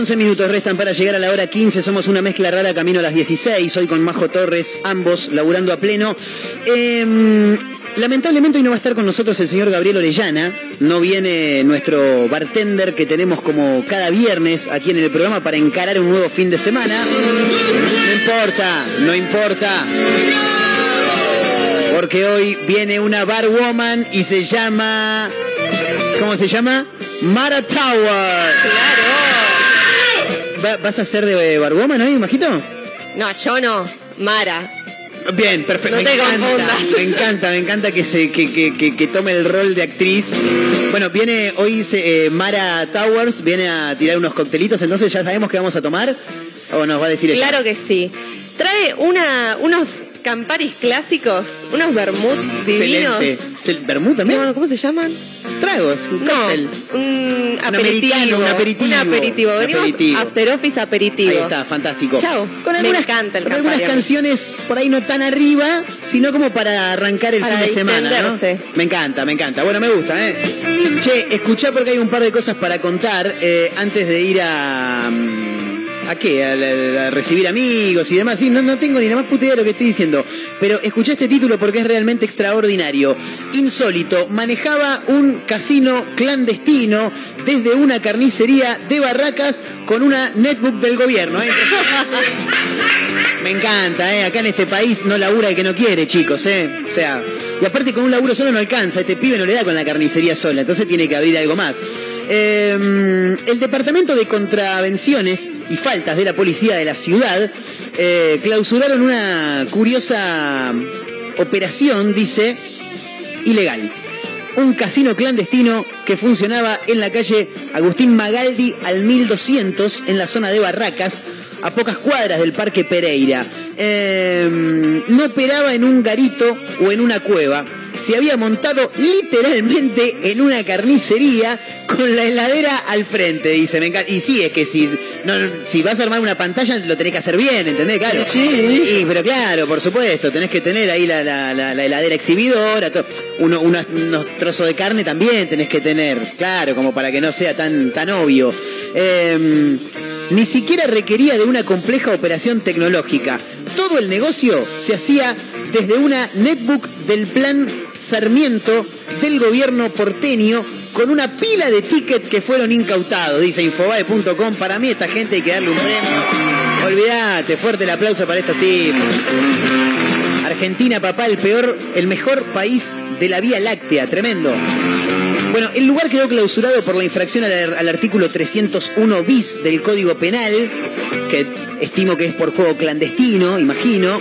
11 minutos restan para llegar a la hora 15. Somos una mezcla rara camino a las 16. Hoy con Majo Torres, ambos laburando a pleno. Em, lamentablemente hoy no va a estar con nosotros el señor Gabriel Orellana. No viene nuestro bartender que tenemos como cada viernes aquí en el programa para encarar un nuevo fin de semana. No importa, no importa. Porque hoy viene una barwoman y se llama... ¿Cómo se llama? Mara Tower. ¿Va- ¿Vas a ser de barwoman hoy, Majito? No, yo no. Mara. Bien, perfecto. No me encanta, me encanta, me encanta que se que, que- que- que tome el rol de actriz. Bueno, viene hoy eh, Mara Towers, viene a tirar unos coctelitos, entonces ya sabemos qué vamos a tomar. ¿O nos va a decir ella? Claro que sí. Trae una, unos Camparis clásicos, unos vermuts divinos. Excelente. ¿Se- ¿Vermú también? No, ¿Cómo se llaman? Tragos, un cóctel. No, un aperitivo. americano, un aperitivo. Un aperitivo. Un Venimos aperitivo. after office aperitivo. Ahí está, fantástico. Chao. Con Me algunas, encanta el con algunas canciones por ahí no tan arriba, sino como para arrancar el Para fin de semana. ¿no? Me encanta, me encanta. Bueno, me gusta, ¿eh? Che, escuchá porque hay un par de cosas para contar eh, antes de ir a. ¿A qué? A recibir amigos y demás. Sí, no, no tengo ni la más puta idea de lo que estoy diciendo. Pero escuché este título porque es realmente extraordinario. Insólito. Manejaba un casino clandestino desde una carnicería de barracas con una netbook del gobierno. ¿eh? Me encanta, ¿eh? Acá en este país no labura el que no quiere, chicos, ¿eh? O sea, y aparte con un laburo solo no alcanza. Este pibe no le da con la carnicería sola, entonces tiene que abrir algo más. Eh, el Departamento de Contravenciones y Faltas de la Policía de la Ciudad eh, clausuraron una curiosa operación, dice, ilegal. Un casino clandestino que funcionaba en la calle Agustín Magaldi al 1200 en la zona de Barracas, a pocas cuadras del Parque Pereira. Eh, no operaba en un garito o en una cueva. Se había montado literalmente en una carnicería con la heladera al frente, dice. Me encanta. Y sí, es que si, no, si vas a armar una pantalla lo tenés que hacer bien, ¿entendés? Claro. Sí, pero claro, por supuesto, tenés que tener ahí la, la- la- la heladera exhibidora, to- uno- unos, unos trozos de carne también tenés que tener, claro, como para que no sea tan, tan obvio. Eh, ni siquiera requería de una compleja operación tecnológica. Todo el negocio se hacía desde una netbook del plan Sarmiento del gobierno porteño con una pila de tickets que fueron incautados, dice infobae.com. Para mí esta gente hay que darle un premio. Olvídate, fuerte el aplauso para estos tipos. Argentina, papá, el peor, el mejor país de la Vía Láctea, tremendo. Bueno, el lugar quedó clausurado por la infracción al, al artículo 301 bis del Código Penal, que estimo que es por juego clandestino, imagino.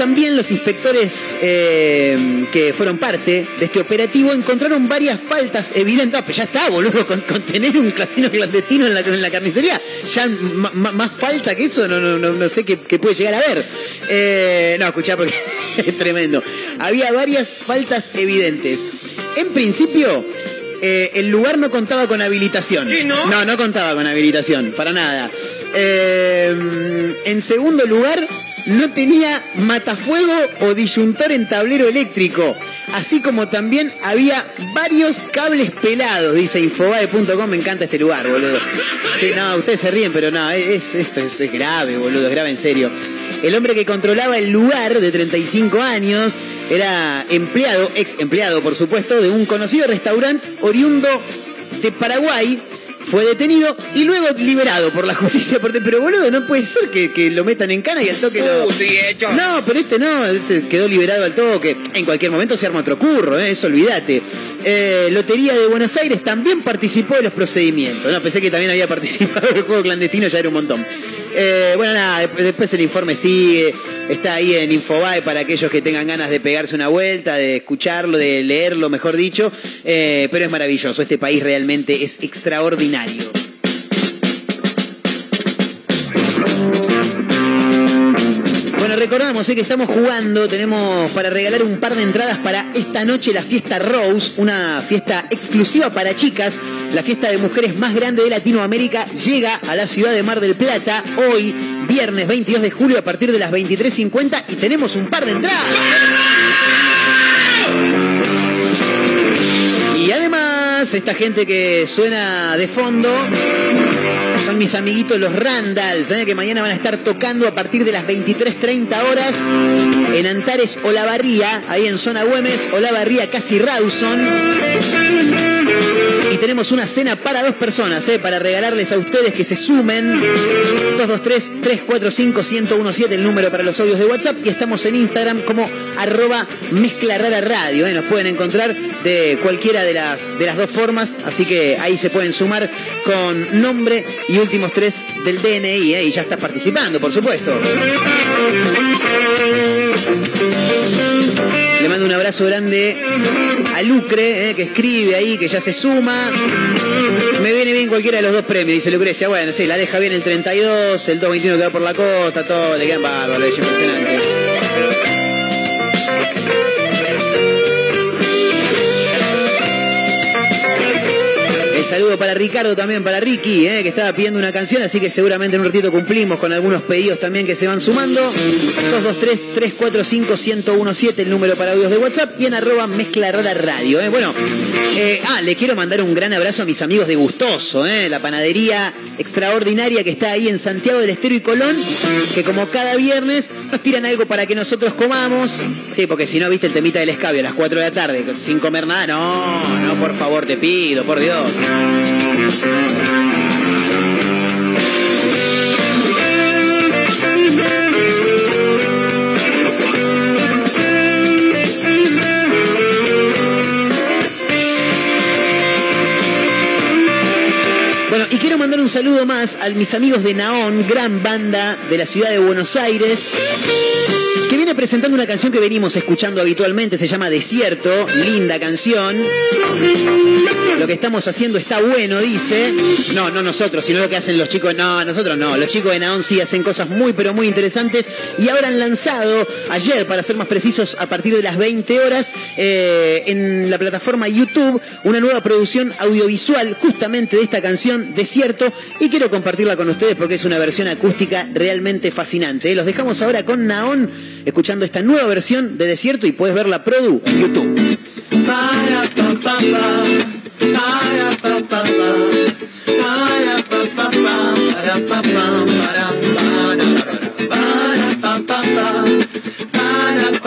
También los inspectores eh, que fueron parte de este operativo encontraron varias faltas evidentes. Ah, pero ya está, boludo, con, con tener un casino clandestino en la, en la carnicería. Ya ma- ma- más falta que eso, no, no, no, no sé qué, qué puede llegar a ver. Eh, no, escuchá, porque [laughs] es tremendo. Había varias faltas evidentes. En principio, eh, el lugar no contaba con habilitación. no? no, contaba con habilitación, para nada. Eh, en segundo lugar, no tenía matafuego o disyuntor en tablero eléctrico. Así como también había varios cables pelados, dice infobae.com. Me encanta este lugar, boludo. Sí, no, ustedes se ríen, pero no, es, esto es, es grave, boludo, es grave en serio. El hombre que controlaba el lugar de 35 años era empleado, ex empleado por supuesto, de un conocido restaurante oriundo de Paraguay. Fue detenido y luego liberado por la justicia. Pero boludo, no puede ser que, que lo metan en cana y al toque lo. No, pero este no, este quedó liberado al toque. En cualquier momento se arma otro curro, ¿eh? eso olvídate. Eh, Lotería de Buenos Aires también participó de los procedimientos. No, pensé que también había [laughs] participado del juego clandestino, ya era un montón. Eh, bueno, nada, después, el informe sigue, está ahí en Infobae para aquellos que tengan ganas de pegarse una vuelta, de escucharlo, de leerlo, mejor dicho. Eh, pero es maravilloso, este país realmente es extraordinario. Recordamos eh, que estamos jugando, tenemos para regalar un par de entradas para esta noche la fiesta Rose, una fiesta exclusiva para chicas. La fiesta de mujeres más grande de Latinoamérica llega a la ciudad de Mar del Plata hoy, viernes 22 de julio, a partir de las 23.50 y tenemos un par de entradas. Y además, esta gente que suena de fondo son mis amiguitos los Randalls, ¿eh? que mañana van a estar tocando a partir de las 23.30 horas en Antares Olavarría, ahí en zona Güemes, Olavarría, casi Rawson. Tenemos una cena para dos personas, ¿eh? para regalarles a ustedes que se sumen. 223-345-1017, el número para los audios de WhatsApp. Y estamos en Instagram como arroba mezcla radio. ¿eh? Nos pueden encontrar de cualquiera de las, de las dos formas. Así que ahí se pueden sumar con nombre y últimos tres del DNI. ¿eh? Y ya estás participando, por supuesto. Le mando un abrazo grande Lucre, eh, que escribe ahí, que ya se suma. Me viene bien cualquiera de los dos premios, dice Lucrecia. Bueno, sí, la deja bien el 32, el 221 que va por la costa, todo, le quedan bárbaros, es impresionante. Saludo para Ricardo también, para Ricky, eh, que estaba pidiendo una canción, así que seguramente en un ratito cumplimos con algunos pedidos también que se van sumando. 223-345-1017, el número para audios de WhatsApp, y en arroba mezcla rara radio. eh. Bueno, eh, ah, le quiero mandar un gran abrazo a mis amigos de Gustoso, la panadería extraordinaria que está ahí en Santiago del Estero y Colón, que como cada viernes nos tiran algo para que nosotros comamos. Sí, porque si no, viste el temita del escabio a las 4 de la tarde, sin comer nada, no, no, por favor, te pido, por Dios. Bueno, y quiero mandar un saludo más a mis amigos de Naón, gran banda de la ciudad de Buenos Aires, que viene presentando una canción que venimos escuchando habitualmente, se llama Desierto, linda canción. Lo que estamos haciendo está bueno, dice. No, no nosotros, sino lo que hacen los chicos. No, nosotros no. Los chicos de Naón sí hacen cosas muy, pero muy interesantes. Y ahora han lanzado, ayer, para ser más precisos, a partir de las 20 horas, eh, en la plataforma YouTube, una nueva producción audiovisual justamente de esta canción, Desierto. Y quiero compartirla con ustedes porque es una versión acústica realmente fascinante. Los dejamos ahora con Naón, escuchando esta nueva versión de Desierto y puedes ver la produ en YouTube. Para pa pa pa,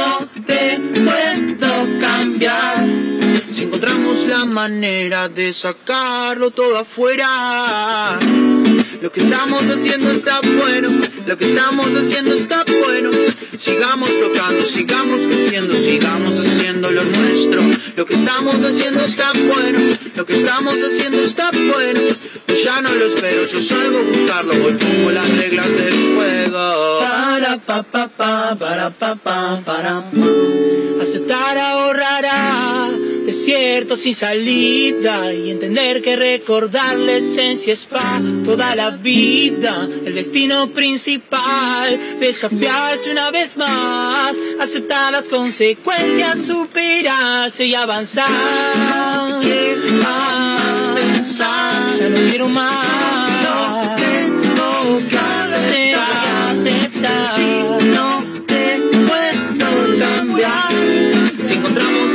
Si manera de sacarlo todo afuera, lo que estamos haciendo está bueno, lo que estamos haciendo está bueno. Sigamos tocando, sigamos creciendo, sigamos haciendo lo nuestro. Lo que estamos haciendo está bueno, lo que estamos haciendo está bueno. Ya no lo espero, yo salgo a buscarlo, voy pongo las reglas del juego. Para pa pa pa para pa pa para pa. Aceptar ahorrará desierto sin salida y entender que recordar la esencia es para toda la vida. El destino principal, desafiarse una vez más, aceptar las consecuencias, superarse y avanzar. Más pensar, ya no quiero más. No tengo que aceptar. Si no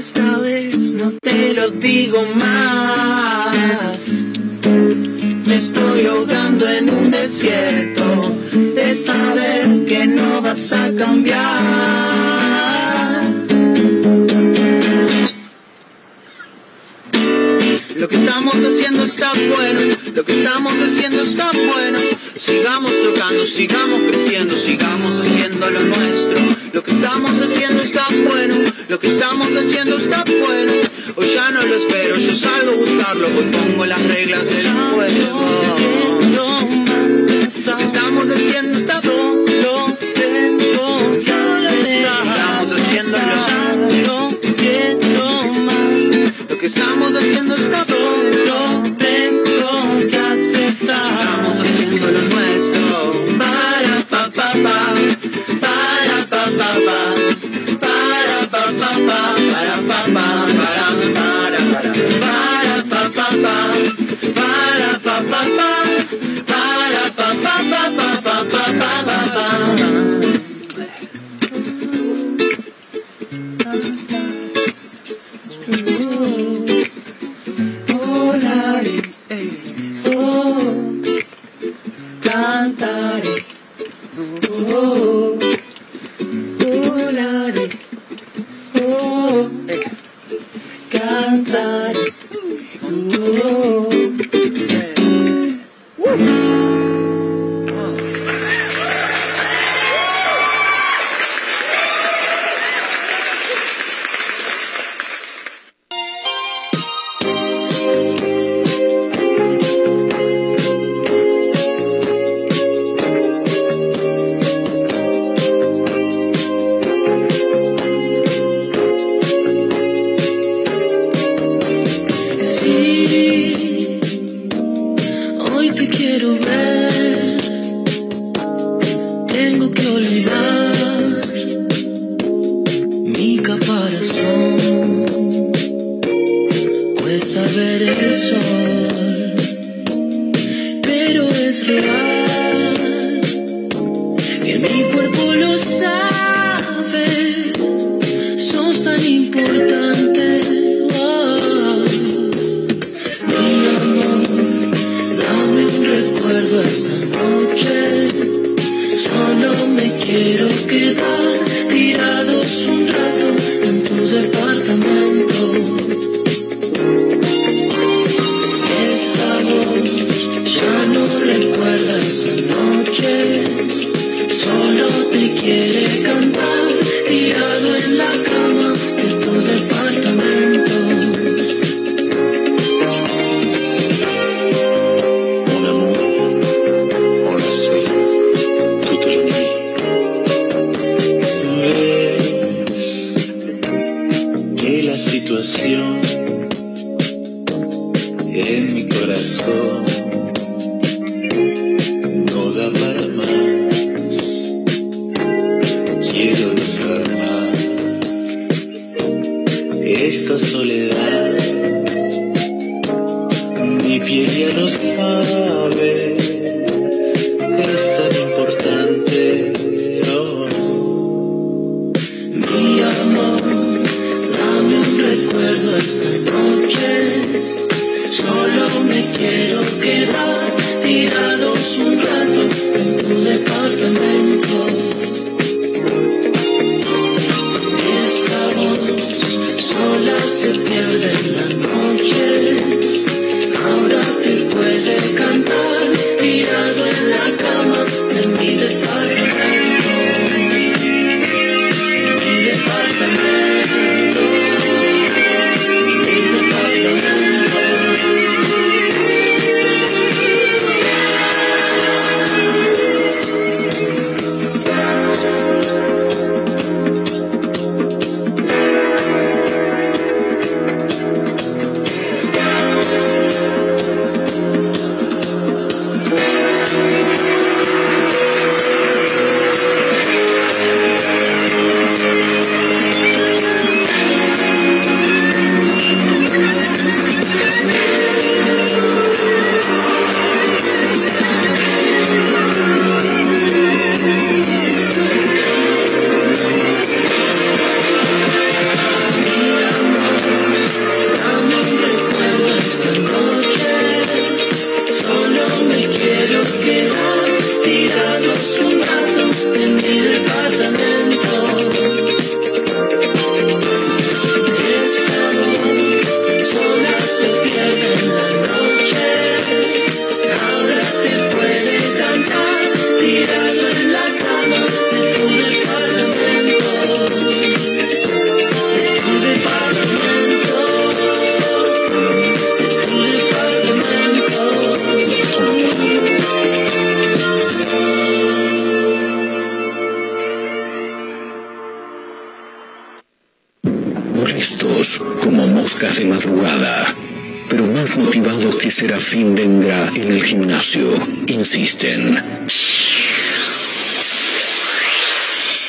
Esta vez no te lo digo más. Me estoy ahogando en un desierto de saber que no vas a cambiar. Lo que estamos haciendo está bueno, lo que estamos haciendo está bueno. Sigamos tocando, sigamos creciendo, sigamos haciendo lo nuestro. Lo que estamos haciendo está bueno, lo que estamos haciendo está bueno. Hoy ya no lo espero, yo salgo a buscarlo, hoy pongo las reglas del juego. Lo que estamos haciendo está bueno. cantar. Oh, oh, oh. Thank [laughs] you.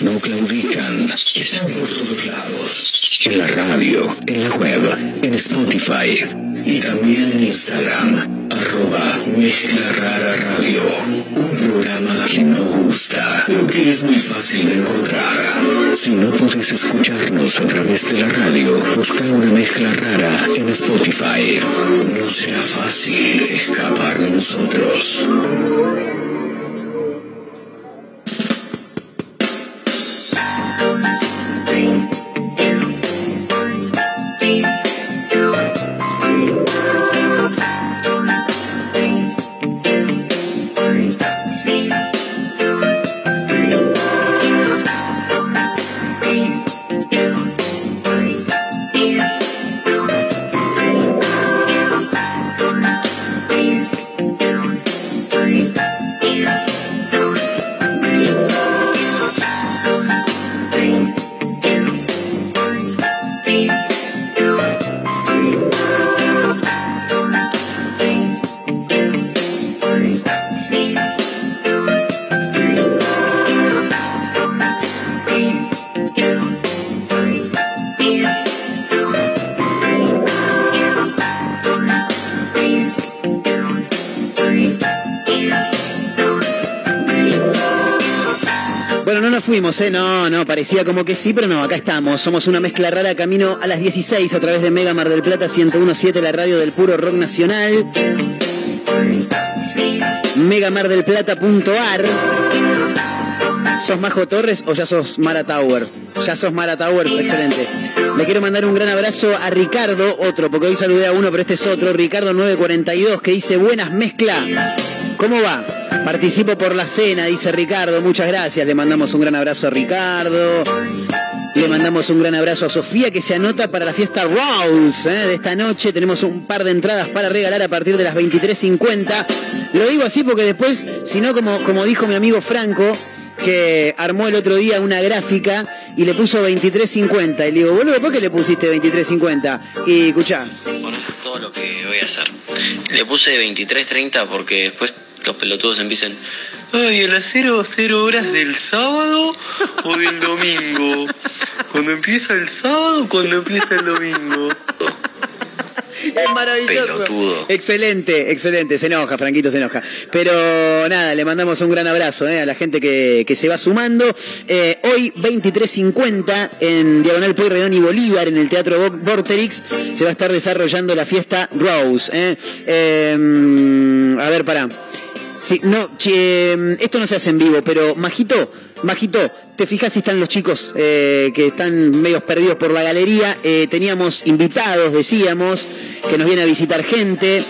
No claudican, están por todos lados. En la radio, en la web, en Spotify y también en Instagram, arroba Mezcla Rara Radio. Un programa que no gusta, pero que es muy fácil de encontrar. Si no puedes escucharnos a través de la radio, busca una mezcla rara en Spotify. No será fácil escapar de nosotros. No ¿eh? No, no, parecía como que sí, pero no, acá estamos. Somos una mezcla rara camino a las 16 a través de Mega Mar del Plata 1017, la radio del puro rock nacional. megamardelplata.ar. ¿Sos Majo Torres o ya sos Mara Towers? Ya sos Mara Towers, excelente. Le quiero mandar un gran abrazo a Ricardo, otro, porque hoy saludé a uno, pero este es otro, Ricardo 942, que dice buenas mezcla. ¿Cómo va? Participo por la cena, dice Ricardo, muchas gracias. Le mandamos un gran abrazo a Ricardo. Le mandamos un gran abrazo a Sofía que se anota para la fiesta Rose ¿eh? de esta noche. Tenemos un par de entradas para regalar a partir de las 23.50. Lo digo así porque después, si no, como, como dijo mi amigo Franco, que armó el otro día una gráfica y le puso 23.50. Y le digo, boludo, ¿por qué le pusiste 23.50? Y escuchá, es todo lo que voy a hacer. Le puse 23.30 porque después los pelotudos empiezan. Ay, a las 0, 0 horas del sábado o del domingo. Cuando empieza el sábado o cuando empieza el domingo. Es maravilloso. Pelotudo. Excelente, excelente. Se enoja, Franquito se enoja. Pero nada, le mandamos un gran abrazo eh, a la gente que, que se va sumando. Eh, hoy, 23.50, en Diagonal Pueyrredón y Bolívar, en el Teatro Vo- Vorterix, se va a estar desarrollando la fiesta Rose. eh. Eh, a ver, pará. Sí, no, che, esto no se hace en vivo, pero Majito, Majito, te fijas si están los chicos eh, que están medios perdidos por la galería. Eh, teníamos invitados, decíamos, que nos viene a visitar gente.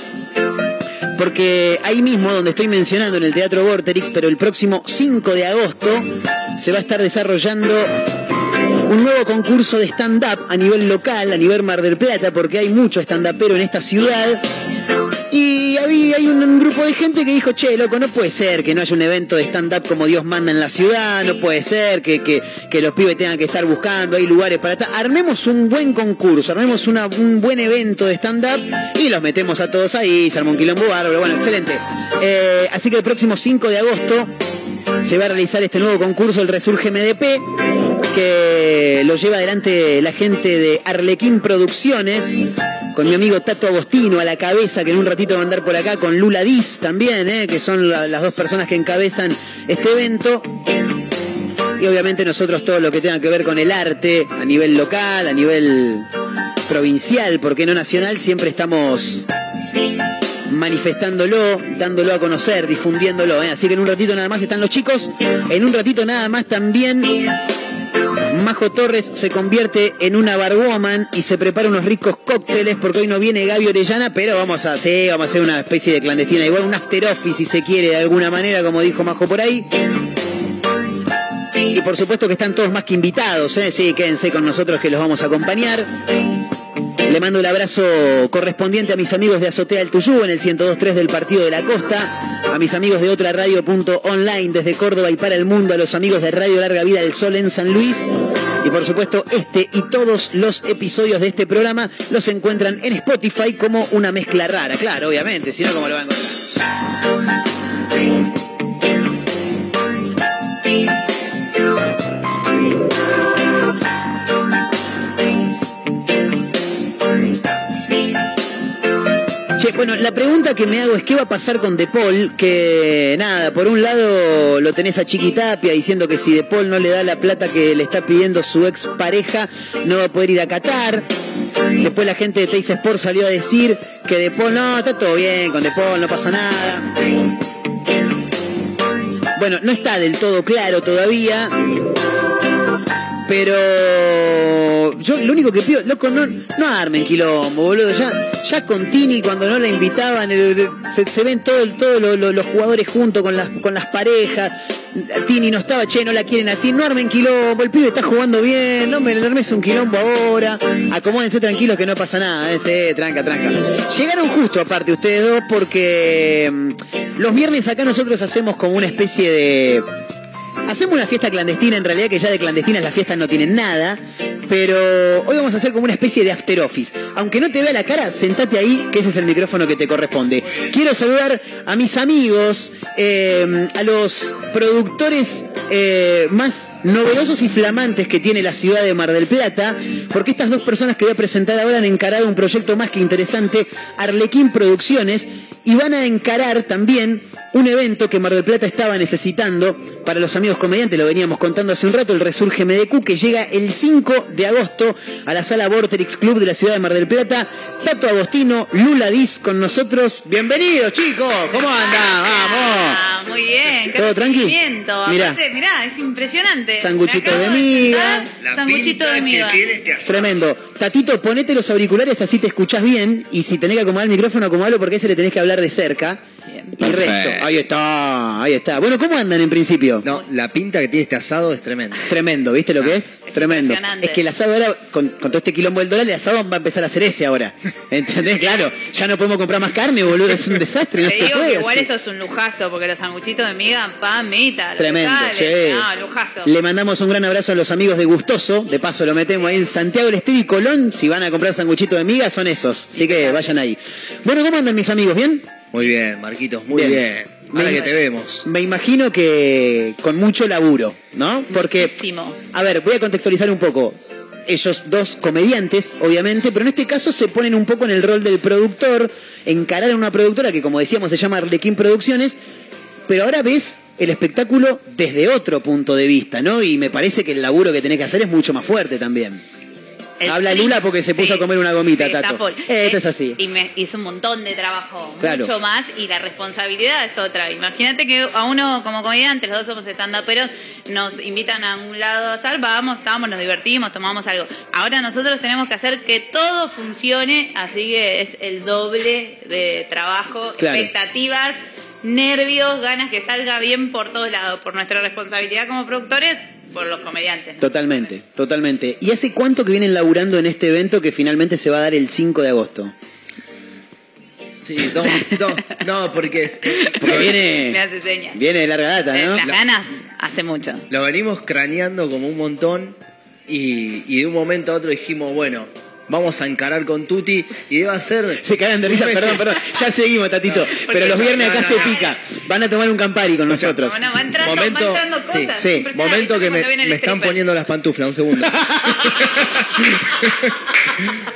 Porque ahí mismo, donde estoy mencionando, en el Teatro Vorterix, pero el próximo 5 de agosto, se va a estar desarrollando un nuevo concurso de stand-up a nivel local, a nivel Mar del Plata, porque hay mucho stand-upero en esta ciudad. Y había, un, grupo de gente que dijo, che, loco, no puede ser que no haya un evento de stand-up como Dios manda en la ciudad, no puede ser que, que- los pibes tengan que estar buscando, hay lugares para estar. Armemos un buen concurso, armemos un buen evento de stand-up y los metemos a todos ahí, un quilombo bárbaro, bueno, excelente. Eh, así que el próximo 5 de agosto se va a realizar este nuevo concurso, el Resurge MDP, que lo lleva adelante la gente de Arlequín Producciones, con mi amigo Tato Agostino a la cabeza, que en un ratito va a andar por acá, con Lula Diz también, eh, que son la- las dos personas que encabezan este evento. Y obviamente nosotros todo lo que tenga que ver con el arte a nivel local, a nivel provincial, porque no nacional, siempre estamos manifestándolo, dándolo a conocer, difundiéndolo. ¿eh? Así que en un ratito nada más están los chicos, en un ratito nada más también Majo Torres se convierte en una barwoman y se prepara unos ricos cócteles porque hoy no viene Gaby Orellana, pero vamos a hacer, vamos a hacer una especie de clandestina, igual un after office si se quiere de alguna manera, como dijo Majo por ahí. Y por supuesto que están todos más que invitados, ¿eh? sí, quédense con nosotros que los vamos a acompañar. Le mando el abrazo correspondiente a mis amigos de Azotea del Tuyú en el 102.3 del Partido de la Costa, a mis amigos de otra radio.online desde Córdoba y para el mundo, a los amigos de Radio Larga Vida del Sol en San Luis. Y por supuesto, este y todos los episodios de este programa los encuentran en Spotify como una mezcla rara. Claro, obviamente, si no, ¿cómo lo van a encontrar? Bueno, la pregunta que me hago es qué va a pasar con De Paul, que nada, por un lado lo tenés a Chiquitapia diciendo que si De Paul no le da la plata que le está pidiendo su ex pareja, no va a poder ir a Qatar. Después la gente de Teis Sport salió a decir que De Paul, no, está todo bien con De Paul, no pasa nada. Bueno, no está del todo claro todavía. Pero yo lo único que pido, loco, no, no armen quilombo, boludo. Ya, ya con Tini cuando no la invitaban, eh, eh, se, ven todos todo lo- lo- los jugadores juntos con las, con las parejas. Tini no estaba, che, no la quieren a Tini, no armen quilombo, el pibe está jugando bien, no me armes un quilombo ahora. Acomódense tranquilos que no pasa nada, eh, sí, tranca, tranca. Llegaron justo aparte ustedes dos porque mm, los viernes acá nosotros hacemos como una especie de Hacemos una fiesta clandestina, en realidad que ya de clandestinas las fiestas no tienen nada, pero hoy vamos a hacer como una especie de after office. Aunque no te vea la cara, sentate ahí, que ese es el micrófono que te corresponde. Quiero saludar a mis amigos, eh, a los productores eh, más novedosos y flamantes que tiene la ciudad de Mar del Plata, porque estas dos personas que voy a presentar ahora han encarado un proyecto más que interesante, Arlequín Producciones, y van a encarar también un evento que Mar del Plata estaba necesitando para los amigos comediantes, lo veníamos contando hace un rato, el Resurge MDQ, que llega el 5 de agosto a la sala Vorterix Club de la ciudad de Mar del Plata. Tato Agostino, Lula Diz con nosotros. Bienvenidos, chicos. ¿Cómo andan? Vamos. Ah, muy bien. qué ¿Todo tranqui? Mirá. Aparte, mirá, es impresionante. Sanguchito de miga. Sanguchito de miga. Tremendo. Tatito, ponete los auriculares así te escuchás bien. Y si tenés que acomodar el micrófono, acomodalo porque a ese le tenés que hablar de cerca. Ahí está, ahí está. Bueno, ¿cómo andan en principio? No, la pinta que tiene este asado es tremenda. Tremendo, ¿viste lo que es? Tremendo. Es que el asado ahora, con, con todo este quilombo del dólar, el asado va a empezar a hacer ese ahora. [laughs] ¿Entendés? Claro, ya no podemos comprar más carne, boludo, es un desastre, no Te se digo puede que igual así. esto es un lujazo, porque los sanguchitos de miga, pamita, Tremendo, che. No, lujazo. Le mandamos un gran abrazo a los amigos de Gustoso. De paso lo metemos ahí en Santiago del Estero y Colón. Si van a comprar sanguchito de miga, son esos. Así que vayan ahí. Bueno, ¿cómo andan mis amigos? ¿Bien? Muy bien, Marquitos, muy Bien. bien. Ahora Me- que te vemos. Me imagino que con mucho laburo, ¿no? Porque, Muchísimo. a ver, voy a contextualizar un poco. ellos dos comediantes, obviamente, pero en este caso se ponen un poco en el rol del productor, encarar a una productora que, como decíamos, se llama Arlequín Producciones, pero ahora ves el espectáculo desde otro punto de vista, ¿no? Y me parece que el laburo que tenés que hacer es mucho más fuerte también. El Habla Lula porque se puso sí, a comer una gomita, sí, Tato. Eh, Esto es así. Y me hizo un montón de trabajo, Claro. mucho más, y la responsabilidad es otra. Imagínate que a uno como comediante, los dos somos stand pero nos invitan a un lado a estar, vamos, estamos, nos divertimos, tomamos algo. Ahora nosotros tenemos que hacer que todo funcione, así que es el doble de trabajo, Claro. expectativas, nervios, ganas que salga bien por todos lados, por nuestra responsabilidad como productores, por los comediantes. ¿no? Totalmente, totalmente. ¿Y hace cuánto que vienen laburando en este evento que finalmente se va a dar el 5 de agosto? Sí, no, no, no, porque es- Porque viene, Me hace señas. viene de larga data, Eh, ¿no? Las ganas hace mucho. lo venimos craneando como un montón y, y de un momento a otro dijimos, bueno, vamos a encarar con Tuti y iba a ser... Se cagan de risa, perdón, perdón. Ya seguimos, Tatito. Pero los viernes acá no, se no. pica. Van a tomar un campari con nosotros. Va entrando, Momento, va entrando cosas. sí, sí, momento que me, me están poniendo las pantuflas, un segundo. [laughs]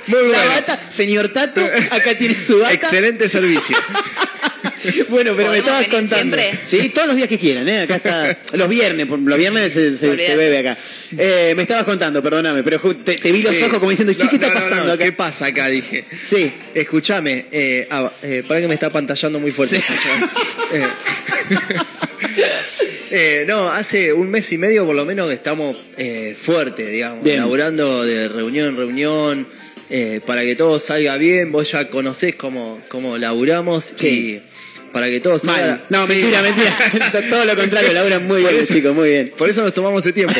Muy La bueno. bata, señor Tato, acá tiene su bata. Excelente servicio. [laughs] [laughs] Bueno, pero me ¿Podemos estabas contando. siempre? Sí, todos los días que quieran, ¿eh? Acá está. Los viernes, por- los viernes se, se- bebe acá. Eh, me estabas contando, perdóname, pero te, te vi los Sí. ojos como diciendo, che, ¿qué está no, pasando no, acá? ¿Qué pasa acá? Dije. Sí. Escúchame, eh, ah, eh, para que me está pantallando muy fuerte. Eh, [laughs] eh, no, hace un mes y medio por lo menos que estamos eh, fuertes, digamos, Bien. laburando de reunión en reunión, eh, para que todo salga bien, vos ya conocés cómo, cómo laburamos y para que todo salga... Mal. No, Sí. mentira, mentira. [laughs] Todo lo contrario, laburan muy Por bien, eso- chicos, muy bien. Por eso nos tomamos el tiempo. [laughs]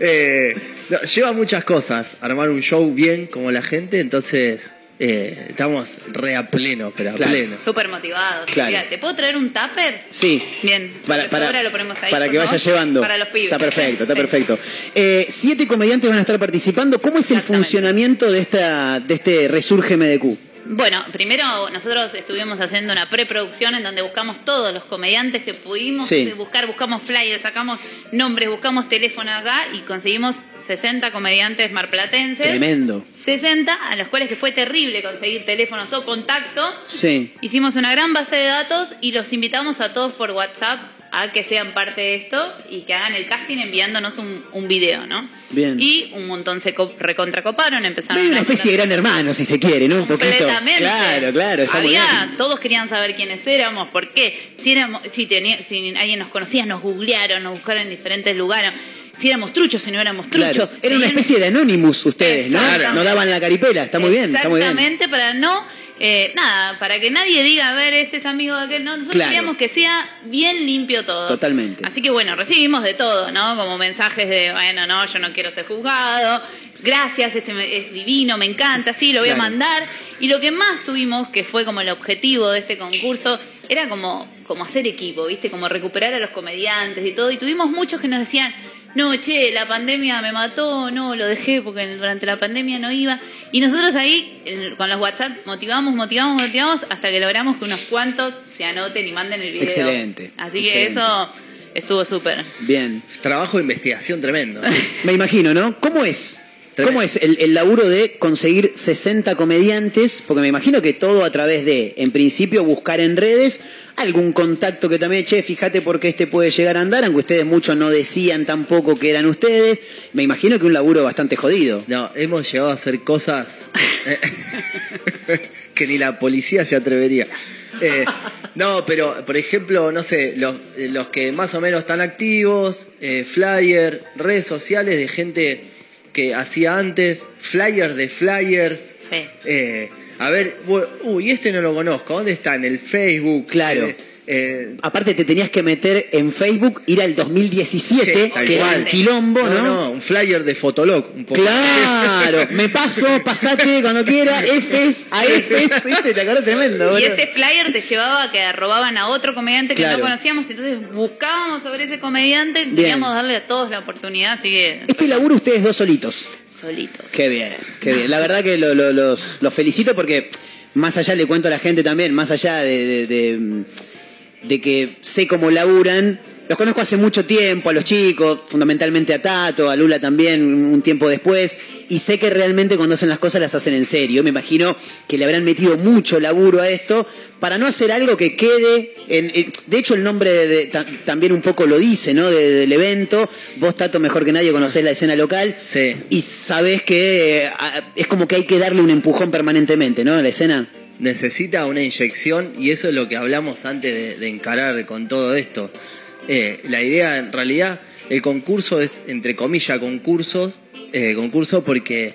Eh, no, lleva muchas cosas armar un show bien como la gente, entonces eh, estamos re a pleno, pero a Claro. pleno. Súper motivados. Claro. Mira, ¿te puedo traer un tupper? Sí. Bien. Para, para, sobra lo ponemos ahí, para que vaya llevando. Para los pibes. Está perfecto, está Sí. perfecto. Eh, siete comediantes van a estar participando. ¿Cómo es el funcionamiento de esta de este Resurge MDQ? Bueno, primero nosotros estuvimos haciendo una preproducción en donde buscamos todos los comediantes que pudimos Sí. buscar, buscamos flyers, sacamos nombres, buscamos teléfono acá y conseguimos 60 comediantes marplatenses. Tremendo. 60, a los cuales que fue terrible conseguir teléfonos, todo contacto. Sí. Hicimos una gran base de datos y los invitamos a todos por WhatsApp a que sean parte de esto y que hagan el casting enviándonos un, un video, ¿no? Bien. Y un montón se co- recontracoparon, empezaron Medio una especie de gran hermano, si se quiere, ¿no? Un poquito. Completamente. Claro, claro, está muy Había, bien. todos querían saber quiénes éramos, por qué. Si, éramos, si, tenía, si alguien nos conocía, nos googlearon, nos buscaron en diferentes lugares. Si éramos truchos, si no éramos truchos. Claro. Era una especie de Anonymous ustedes, ¿no? Exactamente. No daban la caripela, está muy bien, está muy bien. Exactamente, para no. Eh, nada, para que nadie diga, a ver, este es amigo de aquel. No, nosotros Claro. queríamos que sea bien limpio todo. Totalmente. Así que bueno, recibimos de todo, ¿no? Como mensajes de, bueno, no, yo no quiero ser juzgado. Gracias, este es divino, me encanta, sí, lo voy Claro. a mandar. Y lo que más tuvimos, que fue como el objetivo de este concurso, era como, como hacer equipo, ¿viste? Como recuperar a los comediantes y todo. Y tuvimos muchos que nos decían, no, che, la pandemia me mató, no, lo dejé porque durante la pandemia no iba. Y nosotros ahí, con los WhatsApp, motivamos, motivamos, motivamos, hasta que logramos que unos cuantos se anoten y manden el video. Excelente, Así que excelente. eso estuvo súper. Bien. Trabajo de investigación tremendo. [laughs] Me imagino, ¿no? ¿Cómo es? ¿Cómo es el, el laburo de conseguir 60 comediantes? Porque me imagino que todo a través de, en principio, buscar en redes algún contacto que también, che, fíjate por qué este puede llegar a andar, aunque ustedes muchos no decían tampoco que eran ustedes. Me imagino que un laburo bastante jodido. No, hemos llegado a hacer cosas eh, [laughs] que ni la policía se atrevería. Eh, no, pero por ejemplo, no sé, los, los que más o menos están activos, eh, flyer, redes sociales de gente que hacía antes, flyers de flyers. Sí. Eh, a ver, uy, este no lo conozco, ¿dónde está? En el Facebook. Claro. Eh, eh, Aparte te tenías que meter en Facebook, ir al 2017, Sí, tal que era cual. un quilombo, ¿no? no, no, un flyer de Fotolog. Un poco. Claro, me paso, [laughs] pasate cuando quiera, Fs, a Fs, [laughs] ¿viste? Te acordás tremendo, Y ese flyer te llevaba a que robaban a otro comediante que Claro. no conocíamos, entonces buscábamos sobre ese comediante, Bien. teníamos que darle a todos la oportunidad, así que Este laburo ustedes dos solitos. solitos. Qué bien, qué bien. La verdad que lo- lo- los, los felicito porque más allá le cuento a la gente también, más allá de, de- de, de que sé cómo laburan, los conozco hace mucho tiempo, a los chicos, fundamentalmente a Tato, a Lula también, un tiempo después, y sé que realmente cuando hacen las cosas las hacen en serio. Me imagino que le habrán metido mucho laburo a esto para no hacer algo que quede. En, en- de hecho, el nombre de- ta- también un poco lo dice, ¿no? De- del evento. Vos, Tato, mejor que nadie conocés la escena local. Sí. Y sabés que eh, es como que hay que darle un empujón permanentemente, ¿no? A la escena. Necesita una inyección y eso es lo que hablamos antes de, de encarar con todo esto. Eh, la idea, en realidad, el concurso es, entre comillas, concursos, eh, concurso porque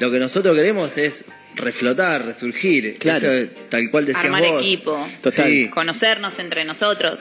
lo que nosotros queremos es reflotar, resurgir. Claro. Eso, tal cual decías Armar vos. equipo. Sí. Conocernos entre nosotros.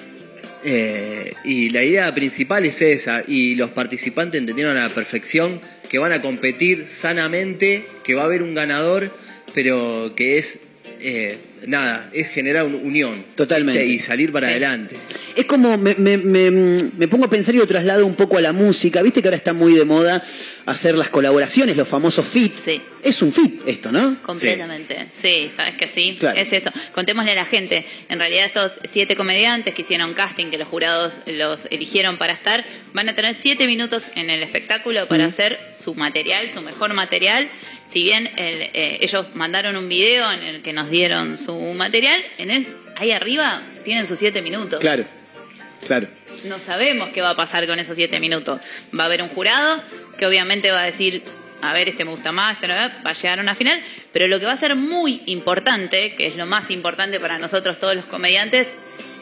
Eh, y la idea principal es esa, y los participantes entendieron a la perfección que van a competir sanamente, que va a haber un ganador, pero que es, eh, nada, es generar una unión. Totalmente. Y salir para Sí. adelante. Es como, me, me- me- me pongo a pensar y lo traslado un poco a la música. Viste que ahora está muy de moda hacer las colaboraciones, los famosos feats. Es un fit esto, ¿no? Completamente. Sí, sabes que sí. Claro. Es eso. Contémosle a la gente. En realidad estos siete comediantes que hicieron casting, que los jurados los eligieron para estar, van a tener siete minutos en el espectáculo para Mm. hacer su material, su mejor material. Si bien el, eh, ellos mandaron un video en el que nos dieron su material, en es, ahí arriba tienen sus siete minutos. Claro, claro. No sabemos qué va a pasar con esos siete minutos. Va a haber un jurado que obviamente va a decir, a ver, este me gusta más, este no, va a llegar a una final, pero lo que va a ser muy importante, que es lo más importante para nosotros todos los comediantes,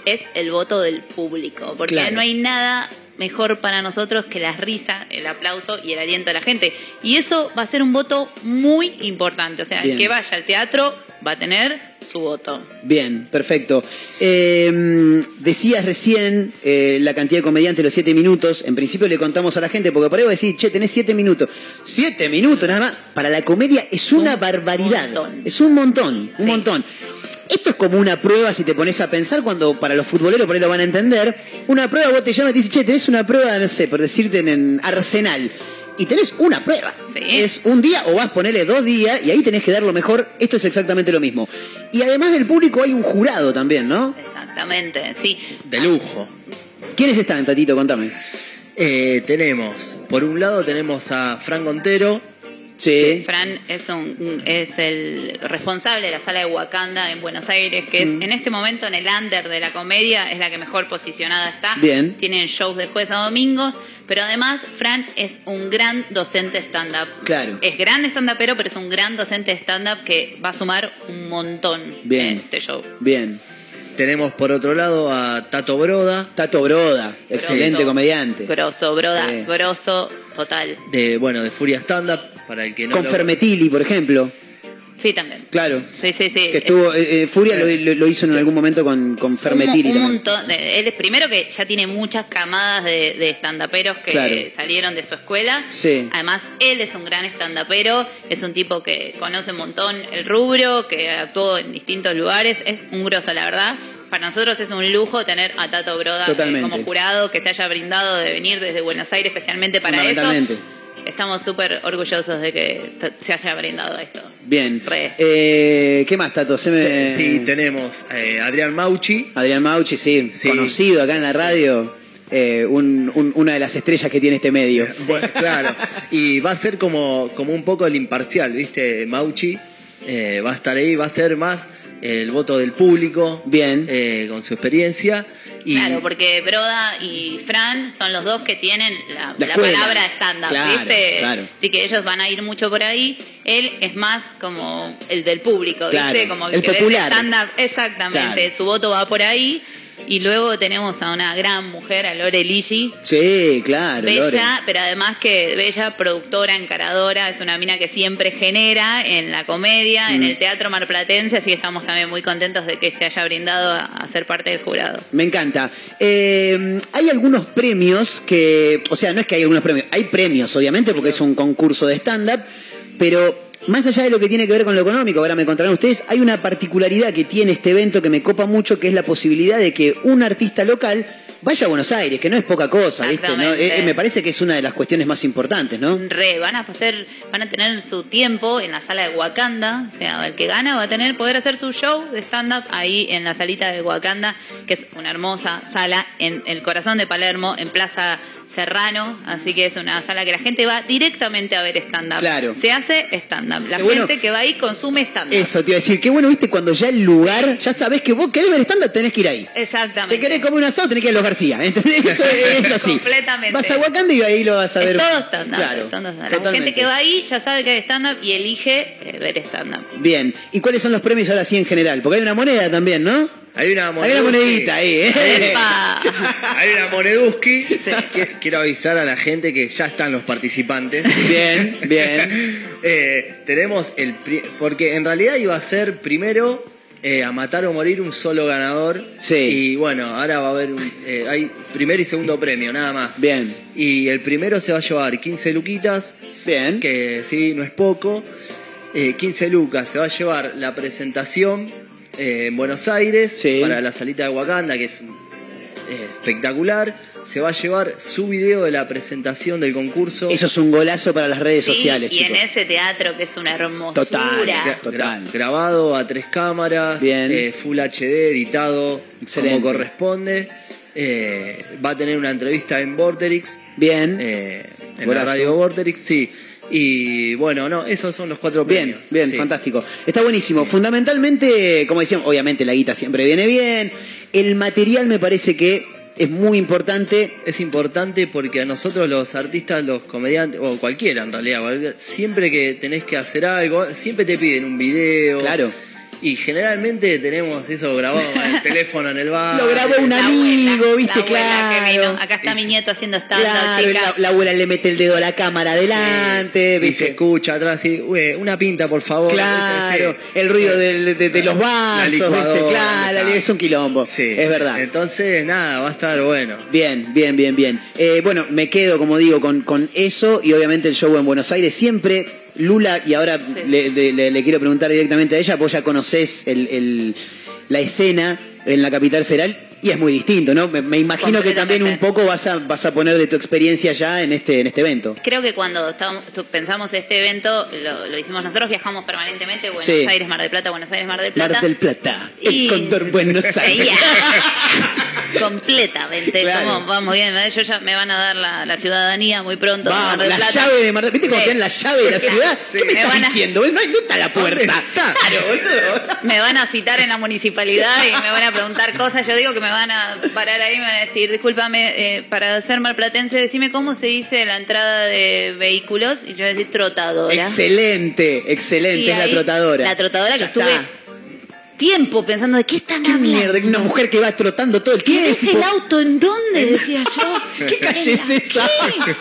es el voto del público, porque Claro. no hay nada mejor para nosotros que la risa, el aplauso y el aliento de la gente. Y eso va a ser un voto muy importante, o sea, Bien. el que vaya al teatro va a tener su voto. Bien, perfecto. Eh, decías recién eh, la cantidad de comediantes, los siete minutos. En principio le contamos a la gente, porque por ahí va a decir, che, tenés siete minutos. Siete minutos nada más. Para la comedia es una barbaridad. Es un montón, un montón. Esto es como una prueba, si te pones a pensar, cuando para los futboleros por ahí lo van a entender. Una prueba, vos te llamas y te dices, che, tenés una prueba, no sé, por decirte en, en Arsenal. Y tenés una prueba. Es un día o vas a ponerle dos días y ahí tenés que dar lo mejor. Esto es exactamente lo mismo. Y además del público hay un jurado también, ¿no? Exactamente, sí. De lujo. ¿Quiénes están, Tatito? Contame. Eh, tenemos, por un lado tenemos a Fran Gontero. Sí. Fran es, un, es el responsable de la sala de Wakanda en Buenos Aires, que es Mm. en este momento en el under de la comedia, es la que mejor posicionada está. Bien. Tienen shows de jueves a domingo, pero además Fran es un gran docente stand-up. Claro. Es gran stand-upero, pero es un gran docente de stand-up que va a sumar un montón Bien. en este show. Bien. Tenemos por otro lado a Tato Broda. Tato Broda, excelente Grosso. comediante. Grosso, broda, Sí. grosso, total. De, bueno, de Furia Stand Up, para el que no Con lo- Fermetili, por ejemplo. Sí, también. Claro. Sí, sí, sí. Que estuvo, eh, eh, Furia lo, lo- lo hizo en algún momento con, con Fermetili un, un también. montón de- él es primero que ya tiene muchas camadas de, de estandaperos que Claro. salieron de su escuela. Sí. Además, él es un gran estandapero, es un tipo que conoce un montón el rubro, que actuó en distintos lugares, es un grosso, la verdad. Para nosotros es un lujo tener a Tato Broda eh, como jurado, que se haya brindado de venir desde Buenos Aires especialmente para eso. Estamos súper orgullosos de que se haya brindado esto. Bien. Re. Eh, ¿Qué más, Tato? Se me- Sí, tenemos eh, Adrián Mauchi. Adrián Mauchi, sí, conocido acá en la radio. eh, un- un- una de las estrellas que tiene este medio. Bueno, claro. Y va a ser como, como un poco el imparcial, ¿viste? Mauchi eh, va a estar ahí, va a ser más el voto del público. Bien. con su experiencia. Y Claro, porque Broda y Fran son los dos que tienen la, La la escuela. palabra estándar, Claro, ¿viste? claro. Así que ellos van a ir mucho por ahí. Él es más como el del público, Claro, ¿viste? Como el que popular. stand-up. Exactamente, Claro. su voto va por ahí. Y luego tenemos a una gran mujer, a Lore Ligi. Sí, claro. Bella, Lore. pero además que bella, productora, encaradora, es una mina que siempre genera en la comedia, en Mm. el teatro marplatense, así que estamos también muy contentos de que se haya brindado a, a ser parte del jurado. Me encanta. Eh, hay algunos premios que, o sea, no es que hay algunos premios, hay premios, obviamente, porque es un concurso de stand-up, pero más allá de lo que tiene que ver con lo económico, ahora me contarán ustedes, hay una particularidad que tiene este evento que me copa mucho, que es la posibilidad de que un artista local vaya a Buenos Aires, que no es poca cosa, ¿viste? ¿no? Eh, eh, me parece que es una de las cuestiones más importantes, ¿no? Re, van a hacer, van a tener su tiempo en la sala de Wakanda, o sea, el que gana va a tener poder hacer su show de stand-up ahí en la salita de Wakanda, que es una hermosa sala en el corazón de Palermo, en Plaza Serrano, así que es una sala que la gente va directamente a ver stand-up. Claro. Se hace stand-up. La Qué bueno. gente que va ahí consume stand-up. Eso te iba a decir, qué bueno, viste, cuando ya el lugar, ya sabés que vos querés ver stand tenés que ir ahí. Exactamente. Te querés comer un asado, tenés que ir a los García, ¿entendés? [laughs] Eso es, es así. Completamente. Vas a Wakanda y ahí lo vas a ver. Es todo stand-up. Claro, stand-up. La totalmente. gente que va ahí ya sabe que hay stand-up y elige eh, ver stand-up. Bien. ¿Y cuáles son los premios ahora sí en general? Porque hay una moneda también, ¿no? Hay una Hay moneda. una monedita ahí, ¿eh? Hay [laughs] una moneduski. Quiero avisar a la gente que ya están los participantes. Bien, bien. [laughs] Eh, tenemos el. pri- Porque en realidad iba a ser primero eh, a matar o morir un solo ganador. Sí. Y bueno, ahora va a haber. un- eh, hay primer y segundo premio, nada más. Bien. Y el primero se va a llevar 15 luquitas. Bien. Que sí, no es poco. Eh, 15 lucas. Se va a llevar la presentación eh, en Buenos Aires Sí. para la salita de Wakanda, que es eh, espectacular. Se va a llevar su video de la presentación del concurso. Eso es un golazo para las redes Sí, sociales, y chicos. en ese teatro que es una hermosura. Total. Gra- Total. gra- grabado a tres cámaras, Bien. eh, Full HD, editado Excelente. como corresponde. Eh, va a tener una entrevista en Vorterix, Bien. eh, en Golazo. la radio Vorterix, sí. Y bueno, no, esos son los cuatro Bien, premios. bien, sí. fantástico. Está buenísimo. Fundamentalmente, como decíamos, obviamente la guita siempre viene bien. El material me parece que es muy importante. Es importante porque a nosotros los artistas, los comediantes, o cualquiera en realidad, siempre que tenés que hacer algo, siempre te piden un video. Claro. Y generalmente tenemos eso grabado con el teléfono en el [laughs] bar. Lo grabó un La amigo, abuela, ¿viste? la abuela que Claro. vino. Acá está mi nieto haciendo stand-up, Claro, la, la abuela le mete el dedo a la cámara adelante, Y se ¿viste? escucha atrás y, "Ué, una pinta, por favor. Claro, ¿viste? Sí. el ruido de, de los vasos, ¿viste? Claro, es un quilombo. Sí. Es verdad. Entonces, nada, va a estar bueno. Bien, bien, bien, bien. Eh, bueno, me quedo, como digo, con, con eso y obviamente el show en Buenos Aires. Siempre, Lula, y ahora le, le- le- le quiero preguntar directamente a ella, vos ya conocés el- el- la escena en la capital federal y es muy distinto, ¿no? Me, me imagino que también un poco vas a, vas a poner de tu experiencia ya en este, en este evento. Creo que cuando estábamos- pensamos este evento, lo, lo hicimos nosotros, viajamos permanentemente Buenos Sí. Aires, Mar del Plata, Buenos Aires, Mar del Plata. Mar del Plata, el Y- Condor Buenos [laughs] Aires. [laughs] Completamente. Claro. Como, vamos bien, yo ya me van a dar la, la ciudadanía muy pronto. de Mar del la Plata. llave de Mar del ¿Viste cómo Sí. te dan la llave de la [laughs] ciudad? Sí. ¿Qué me, Me estás van a- diciendo? No, no está la puerta. Claro, boludo. Me van a citar en la municipalidad y me van a preguntar cosas. Yo digo que me van a parar ahí y me van a decir, discúlpame, eh, para ser marplatense, decime cómo se dice la entrada de vehículos. Y yo voy a decir trotadora. Excelente, excelente, Y es la trotadora. La trotadora Ya que estuve está. tiempo pensando de qué están ¿Qué hablando. mierda? Una mujer que va trotando todo el ¿Que tiempo. el auto en dónde? Decía yo. [laughs] ¿Qué calle es ¿En la esa? qué?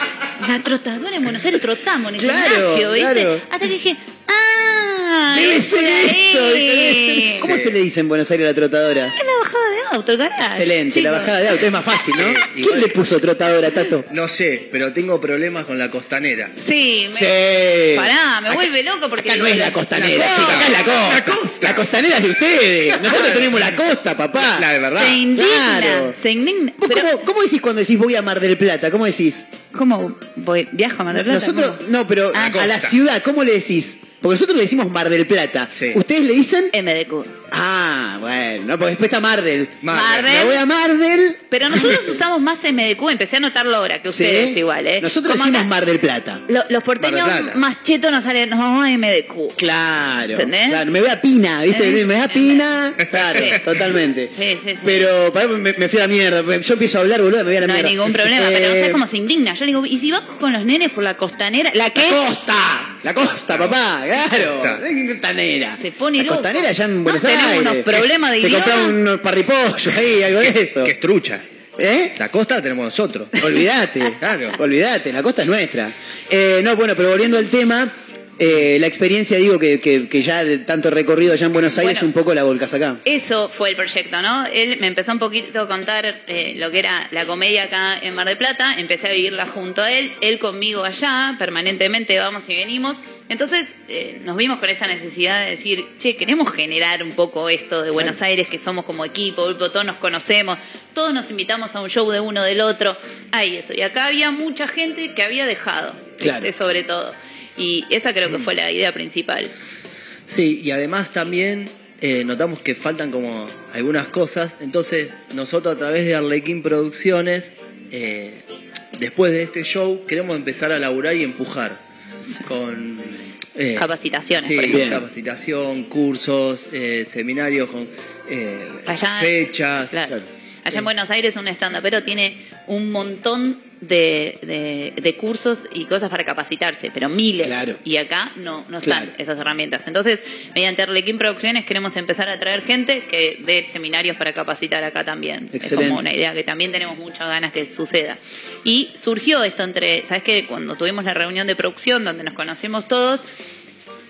La trotadora en Buenos Aires trotamos en el Claro, gimnasio, ¿viste? claro. Hasta que dije, ah, Debe ser esto. debe ser- ¿Cómo se le dice en Buenos Aires a la trotadora? Es la bajada de auto, el garaje. Excelente, la bajada de auto es más fácil, ¿no? Sí, ¿Quién igual- le puso trotadora, Tato? No sé, pero tengo problemas con la costanera. Sí, me... Sí. Pará, me vuelve loco porque... Acá no es la costanera, La chicos, acá es la costa. La costa. La costanera es de ustedes. Nosotros tenemos la costa, papá. La de verdad. Se indigna, Claro. se indigna. ¿Vos Pero, cómo, cómo decís cuando decís voy a Mar del Plata? ¿Cómo decís? ¿Cómo voy? ¿Viajo a Mar del Plata? Nosotros, ¿Cómo? no, pero a la ciudad, ¿cómo le decís? Porque nosotros le decimos Mar del Plata. Sí. ¿Ustedes le dicen? MDQ. Ah, bueno, no, porque después está Mardel. Mardel. Me voy a Mardel. Pero nosotros usamos más MDQ, empecé a notarlo ahora que Sí. ustedes igual, ¿eh? Nosotros Como decimos acá- Mar del Plata. Lo- los porteños Mar del Plata. más chetos nos salen, nos vamos a MDQ. Claro. ¿Entendés? Claro, me voy a Pina, ¿viste? ¿Eh? Me voy a Pina. Claro, Sí. totalmente. Sí, sí, sí. Pero pará, me, me fui a la mierda. Yo empiezo a hablar, boludo, me voy a la no hay mierda. ningún problema, pero no Eh, sé cómo se indigna. Yo le digo, ¿y si vamos con los nenes por la costanera? ¿La qué? La costa, la costa, papá, claro. Costa. ¿Qué costanera? Se pone la loco. costanera allá en No, Buenos tenemos unos problemas de Te idioma. compraba unos parripollos ahí, algo de eso. Que es trucha. ¿Eh? La costa la tenemos nosotros. Olvídate, [laughs] Claro. olvídate, la costa es nuestra. Eh, no, bueno, pero volviendo al tema, Eh, la experiencia, digo, que, que- que ya de tanto recorrido allá en Buenos Aires, Bueno. un poco la volcas acá. Eso fue el proyecto, ¿no? Él me empezó un poquito a contar eh, lo que era la comedia acá en Mar del Plata, empecé a vivirla junto a él, él conmigo allá, permanentemente vamos y venimos. Entonces eh, nos vimos con esta necesidad de decir, che, queremos generar un poco esto de Buenos Aires, que somos como equipo, todos nos conocemos, todos nos invitamos a un show de uno del otro, hay eso. Y acá había mucha gente que había dejado, Claro. este, sobre todo. Y esa creo que fue la idea principal. Sí, y además también eh, notamos que faltan como algunas cosas. Entonces, nosotros a través de Arlequín Producciones, eh, después de este show, queremos empezar a laburar y empujar con eh, Capacitaciones, sí, por ejemplo. capacitación, cursos, eh, seminarios con eh, Allá- fechas. Claro. Allá en Buenos Aires un stand pero tiene un montón de, de- de cursos y cosas para capacitarse, pero miles. Claro. Y acá no, no están Claro. esas herramientas. Entonces, mediante Arlequín Producciones queremos empezar a traer gente que dé seminarios para capacitar acá también. Es como una idea que también tenemos muchas ganas que suceda. Y surgió esto entre, ¿sabes qué? Cuando tuvimos la reunión de producción donde nos conocimos todos,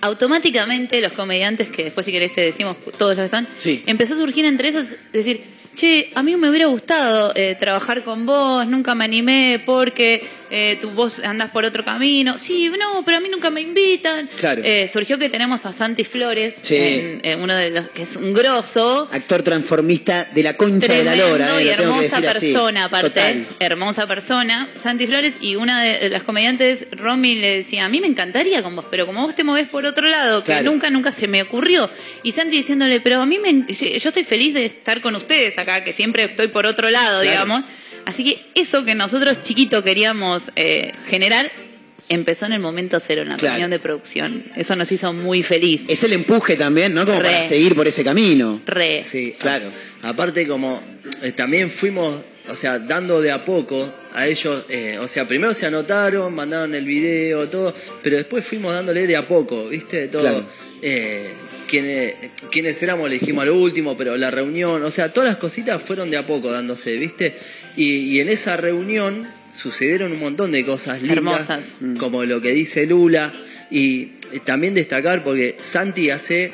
automáticamente los comediantes, que después si querés te decimos todos los que son, Sí. empezó a surgir entre esos decir, che, a mí me hubiera gustado eh, trabajar con vos, nunca me animé porque eh, tu vos andás por otro camino. Sí, no, pero a mí nunca me invitan. Claro. Eh, surgió que tenemos a Santi Flores, Sí. en- en uno de los que es un grosso. Actor transformista de la concha de la lora, y lo hermosa así. persona, aparte. Total. Hermosa persona. Santi Flores y una de las comediantes, Romy, le decía: A mí me encantaría con vos, pero como vos te movés por otro lado, que Claro. nunca, nunca se me ocurrió. Y Santi diciéndole: Pero a mí me, yo estoy feliz de estar con ustedes acá, que siempre estoy por otro lado, Claro. digamos. Así que eso que nosotros chiquito queríamos eh, generar. Empezó en el momento cero, en la Claro. reunión de producción. Eso nos hizo muy feliz. Es el empuje también, ¿no? Como Re. para seguir por ese camino. Re. Sí, Claro. Aparte como eh, también fuimos, o sea, dando de a poco a ellos, eh, o sea, primero se anotaron, mandaron el video, todo, pero después fuimos dándole de a poco, ¿viste? Todo. Claro. Eh, quienes, quienes éramos le dijimos a lo último, pero la reunión, o sea, todas las cositas fueron de a poco dándose, ¿viste? Y, y en esa reunión sucedieron un montón de cosas lindas, Hermosas. como lo que dice Lula, y también destacar porque Santi hace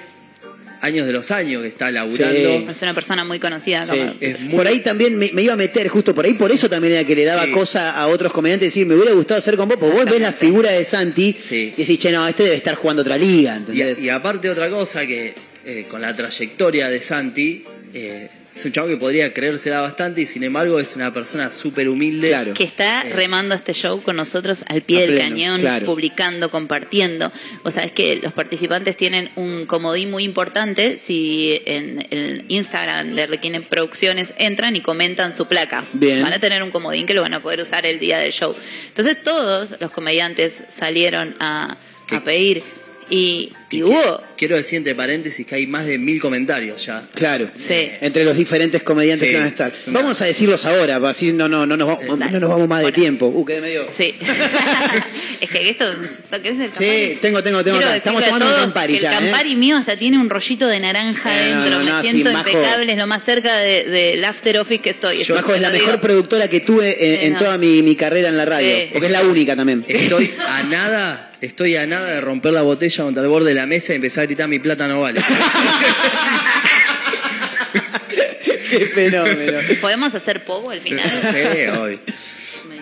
años de los años que está laburando. Sí. Es una persona muy conocida acá. Sí. Es muy- Por ahí también me, me iba a meter, justo por ahí, por eso también era que le daba Sí. cosa a otros comediantes decir, me hubiera gustado hacer con vos, porque vos ves la figura de Santi Sí. y decís, che, no, este debe estar jugando otra liga, Y, ¿entendés? y aparte otra cosa que eh, con la trayectoria de Santi, eh, es un chavo que podría creérsela bastante y sin embargo es una persona súper humilde. Claro. que está Eh. remando este show con nosotros al pie A del pleno, cañón, claro. publicando, compartiendo. O sea, es que los participantes tienen un comodín muy importante si en el Instagram de Requiem Producciones entran y comentan su placa. Bien. Van a tener un comodín que lo van a poder usar el día del show. Entonces todos los comediantes salieron a, a pedir y, y hubo... Quiero decir entre paréntesis que hay más de mil comentarios ya. Claro. Sí. Entre los diferentes comediantes Sí. que van a estar. Una- Vamos a decirlos ahora, así no, no, no, nos, vamos, no nos vamos más de tiempo. Uh, quedé medio. Sí. [laughs] es que esto... ¿querés el Sí, tengo, tengo, tengo. Estamos tomando un Campari ya, El ¿eh? Campari mío hasta tiene un rollito de naranja Eh, no, adentro. no, no, Me sí, siento Majo. impecable, es lo más cerca de- del after office que estoy. Yo, Majo, es la lo mejor digo. productora que tuve en, Sí, en no. toda mi, mi carrera en la radio. Sí. Porque es la única también. Estoy a nada, estoy a nada de romper la botella contra el borde de la mesa y empezar a gritar mi plata no vale. [laughs] Qué fenómeno. ¿Podemos hacer pogo al final? sí, hoy.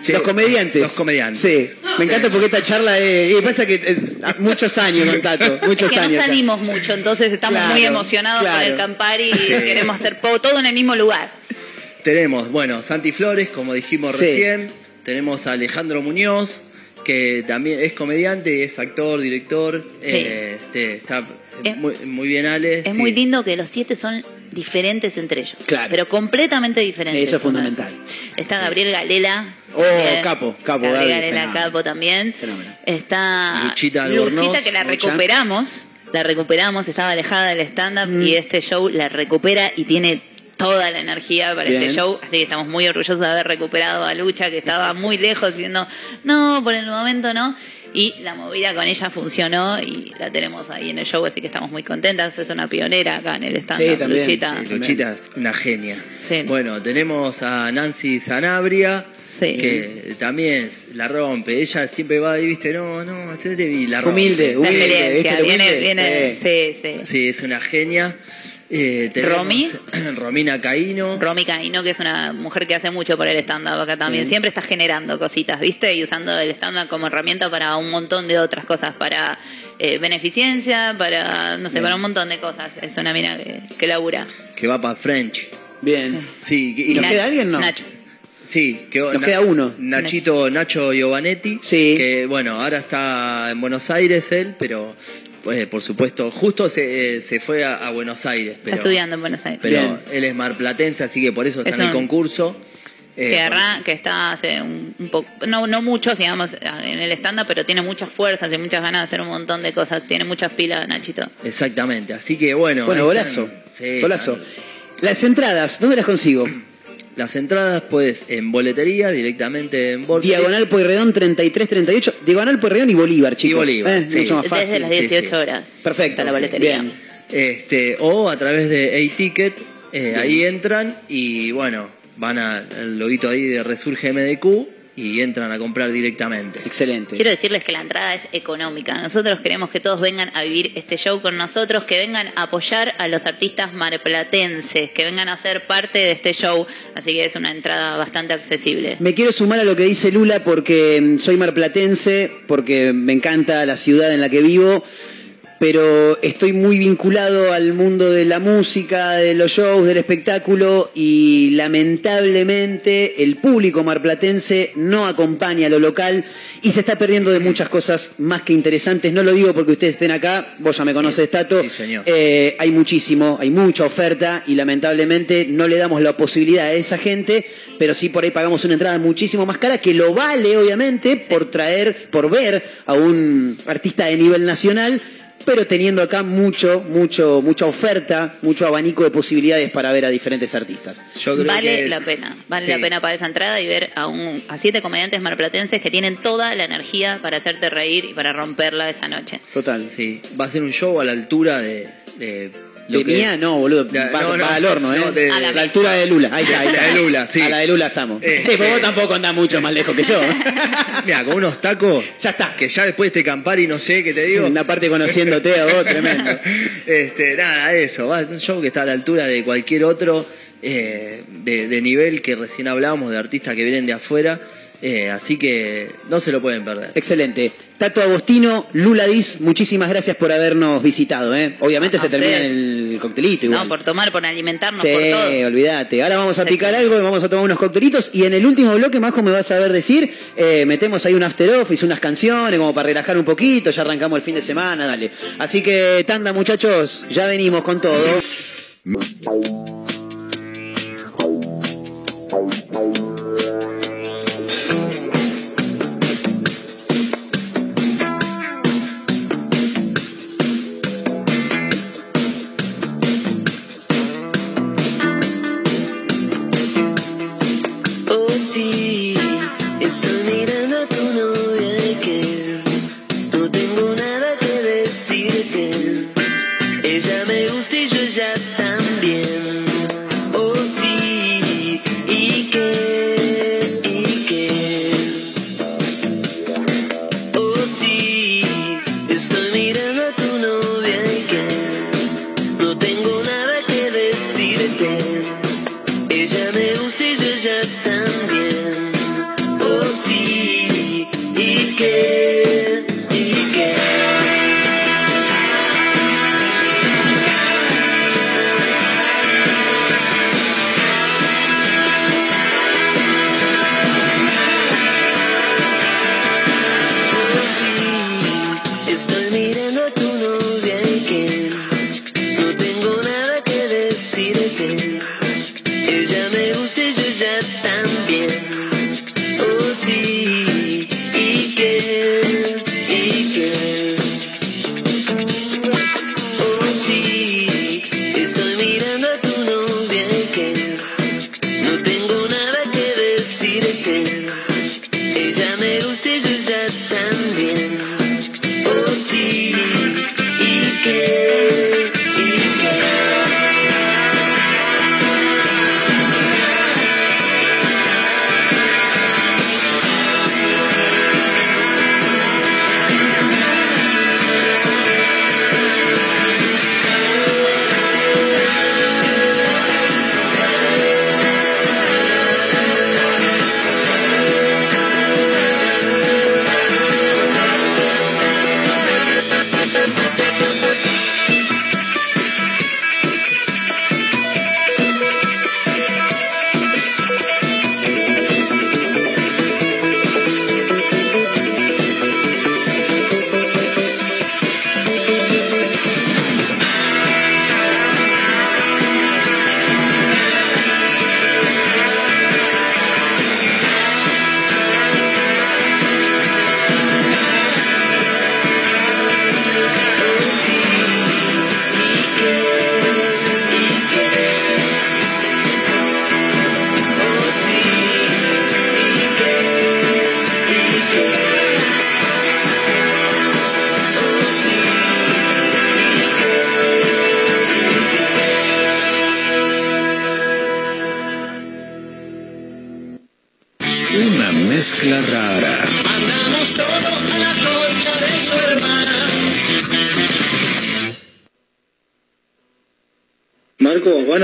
Sí, los comediantes. Los comediantes. Sí. Me encanta porque esta charla es. y pasa que es muchos años con Tato. Muchos que no años. salimos mucho, entonces estamos Claro, muy emocionados claro. con el Campari y Sí. queremos hacer pogo, todo en el mismo lugar. Tenemos, bueno, Santi Flores, como dijimos Sí. recién. Tenemos a Alejandro Muñoz, que también es comediante, es actor, director. Sí. Eh, este, está Es- muy, muy bien, Ale. Es sí. muy lindo que los siete son diferentes entre ellos. Claro. Pero completamente diferentes. Eso es fundamental. Está Gabriel Galela. Oh, también. capo, capo, Gabriel Galela, fenómeno. capo también. Fenómeno. Está Luchita Albornoz, Luchita, que la Lucha. recuperamos. La recuperamos, estaba alejada del stand-up Mm. y este show la recupera y tiene toda la energía para Bien. este show. Así que estamos muy orgullosos de haber recuperado a Lucha, que estaba muy lejos diciendo, no, por el momento no. Y la movida con ella funcionó y la tenemos ahí en el show, así que estamos muy contentas. Es una pionera acá en el stand-up. Sí, también, Luchita. Sí, Luchita es una genia. Sí. Bueno, tenemos a Nancy Sanabria, Sí. que también la rompe. Ella siempre va y viste, no, no, usted te vi, la rompe. Humilde, La humilde, experiencia, ¿viste? viene, Humilde, viene, sí, sí. Sí, es una genia. Eh, tenemos ¿Romy? [clears throat] Romina Caíno. Romy Caino, que es una mujer que hace mucho por el stand-up acá también. Mm. Siempre está generando cositas, ¿viste? Y usando el stand-up como herramienta para un montón de otras cosas, para eh, beneficencia, para, no sé, Bien. para un montón de cosas. Es una mina que, que labura. que va para French. Bien. Sí, ¿Y nos queda alguien, no? Nacho. Sí, Nos queda uno. Nachito Nacho Giovanetti. Sí. Que bueno, ahora está en Buenos Aires él, pero pues, por supuesto, justo se, eh, se fue a, a Buenos Aires. Pero, está estudiando en Buenos Aires. Pero Bien. él es marplatense, así que por eso está Es en el un- concurso. Eh, que, arran- que está hace un, un poco, no, no mucho, digamos, en el stand-up, pero tiene muchas fuerzas y muchas ganas de hacer un montón de cosas. Tiene muchas pilas, Nachito. Exactamente, así que bueno. Bueno, golazo. Sí, Golazo. Las entradas, ¿dónde las consigo? Las entradas, pues, en boletería, directamente en Vortex. Diagonal Pueyrredón 3338. Diagonal Pueyrredón y Bolívar, chicos. Bolívar, Eh, sí. Mucho más fácil. Desde las sí, 18 sí. horas. Perfecto. Está la boletería. Bien. Este, o a través de A-Ticket, eh, ahí entran y bueno, van al loguito ahí de Resurge MDQ y entran a comprar directamente. Excelente. Quiero decirles que la entrada es económica. Nosotros queremos que todos vengan a vivir este show con nosotros, que vengan a apoyar a los artistas marplatenses, que vengan a ser parte de este show. Así que es una entrada bastante accesible. Me quiero sumar a lo que dice Lula porque mm, soy marplatense, porque me encanta la ciudad en la que vivo, pero estoy muy vinculado al mundo de la música, de los shows, del espectáculo y lamentablemente el público marplatense no acompaña lo local y se está perdiendo de muchas cosas más que interesantes. No lo digo porque ustedes estén acá, vos ya me conoces, Tato. Sí, señor. Eh, hay muchísimo, hay mucha oferta y lamentablemente no le damos la posibilidad a esa gente, pero sí por ahí pagamos una entrada muchísimo más cara que lo vale, obviamente, por traer, por ver a un artista de nivel nacional, pero teniendo acá mucho, mucho, mucha oferta, mucho abanico de posibilidades para ver a diferentes artistas. Yo creo Vale que la pena, vale sí. la pena pagar esa entrada y ver a, un, a siete comediantes marplatenses que tienen toda la energía para hacerte reír y para romperla esa noche. Total. Sí, va a ser un show a la altura de... de lo De que- mía, no, boludo. Ya, va, no, no, va al horno, ¿eh? no, de- A la la altura de Lula. Ahí está, ahí La de Lula, sí. A la de Lula estamos. Eh, Sí, vos eh. tampoco andás mucho más lejos que yo. [laughs] Mira, con unos tacos. Ya está. Que ya después de Campari no sé qué te digo. Una parte conociéndote a vos, tremendo. [laughs] este, nada, eso. Va, es un show que está a la altura de cualquier otro eh, de, de nivel que recién hablábamos, de artistas que vienen de afuera. Eh, así que no se lo pueden perder. Excelente. Tato Agostino, Lula Diz, muchísimas gracias por habernos visitado. ¿eh? Obviamente A se termina en el coctelito igual. No, por tomar, por alimentarnos, Sí, por todo. olvídate. Ahora vamos a picar sí. algo, vamos a tomar unos coctelitos y en el último bloque, Majo, me vas a ver decir, eh, metemos ahí un after office, unas canciones como para relajar un poquito, ya arrancamos el fin de semana, dale. Así que, tanda muchachos, ya venimos con todo.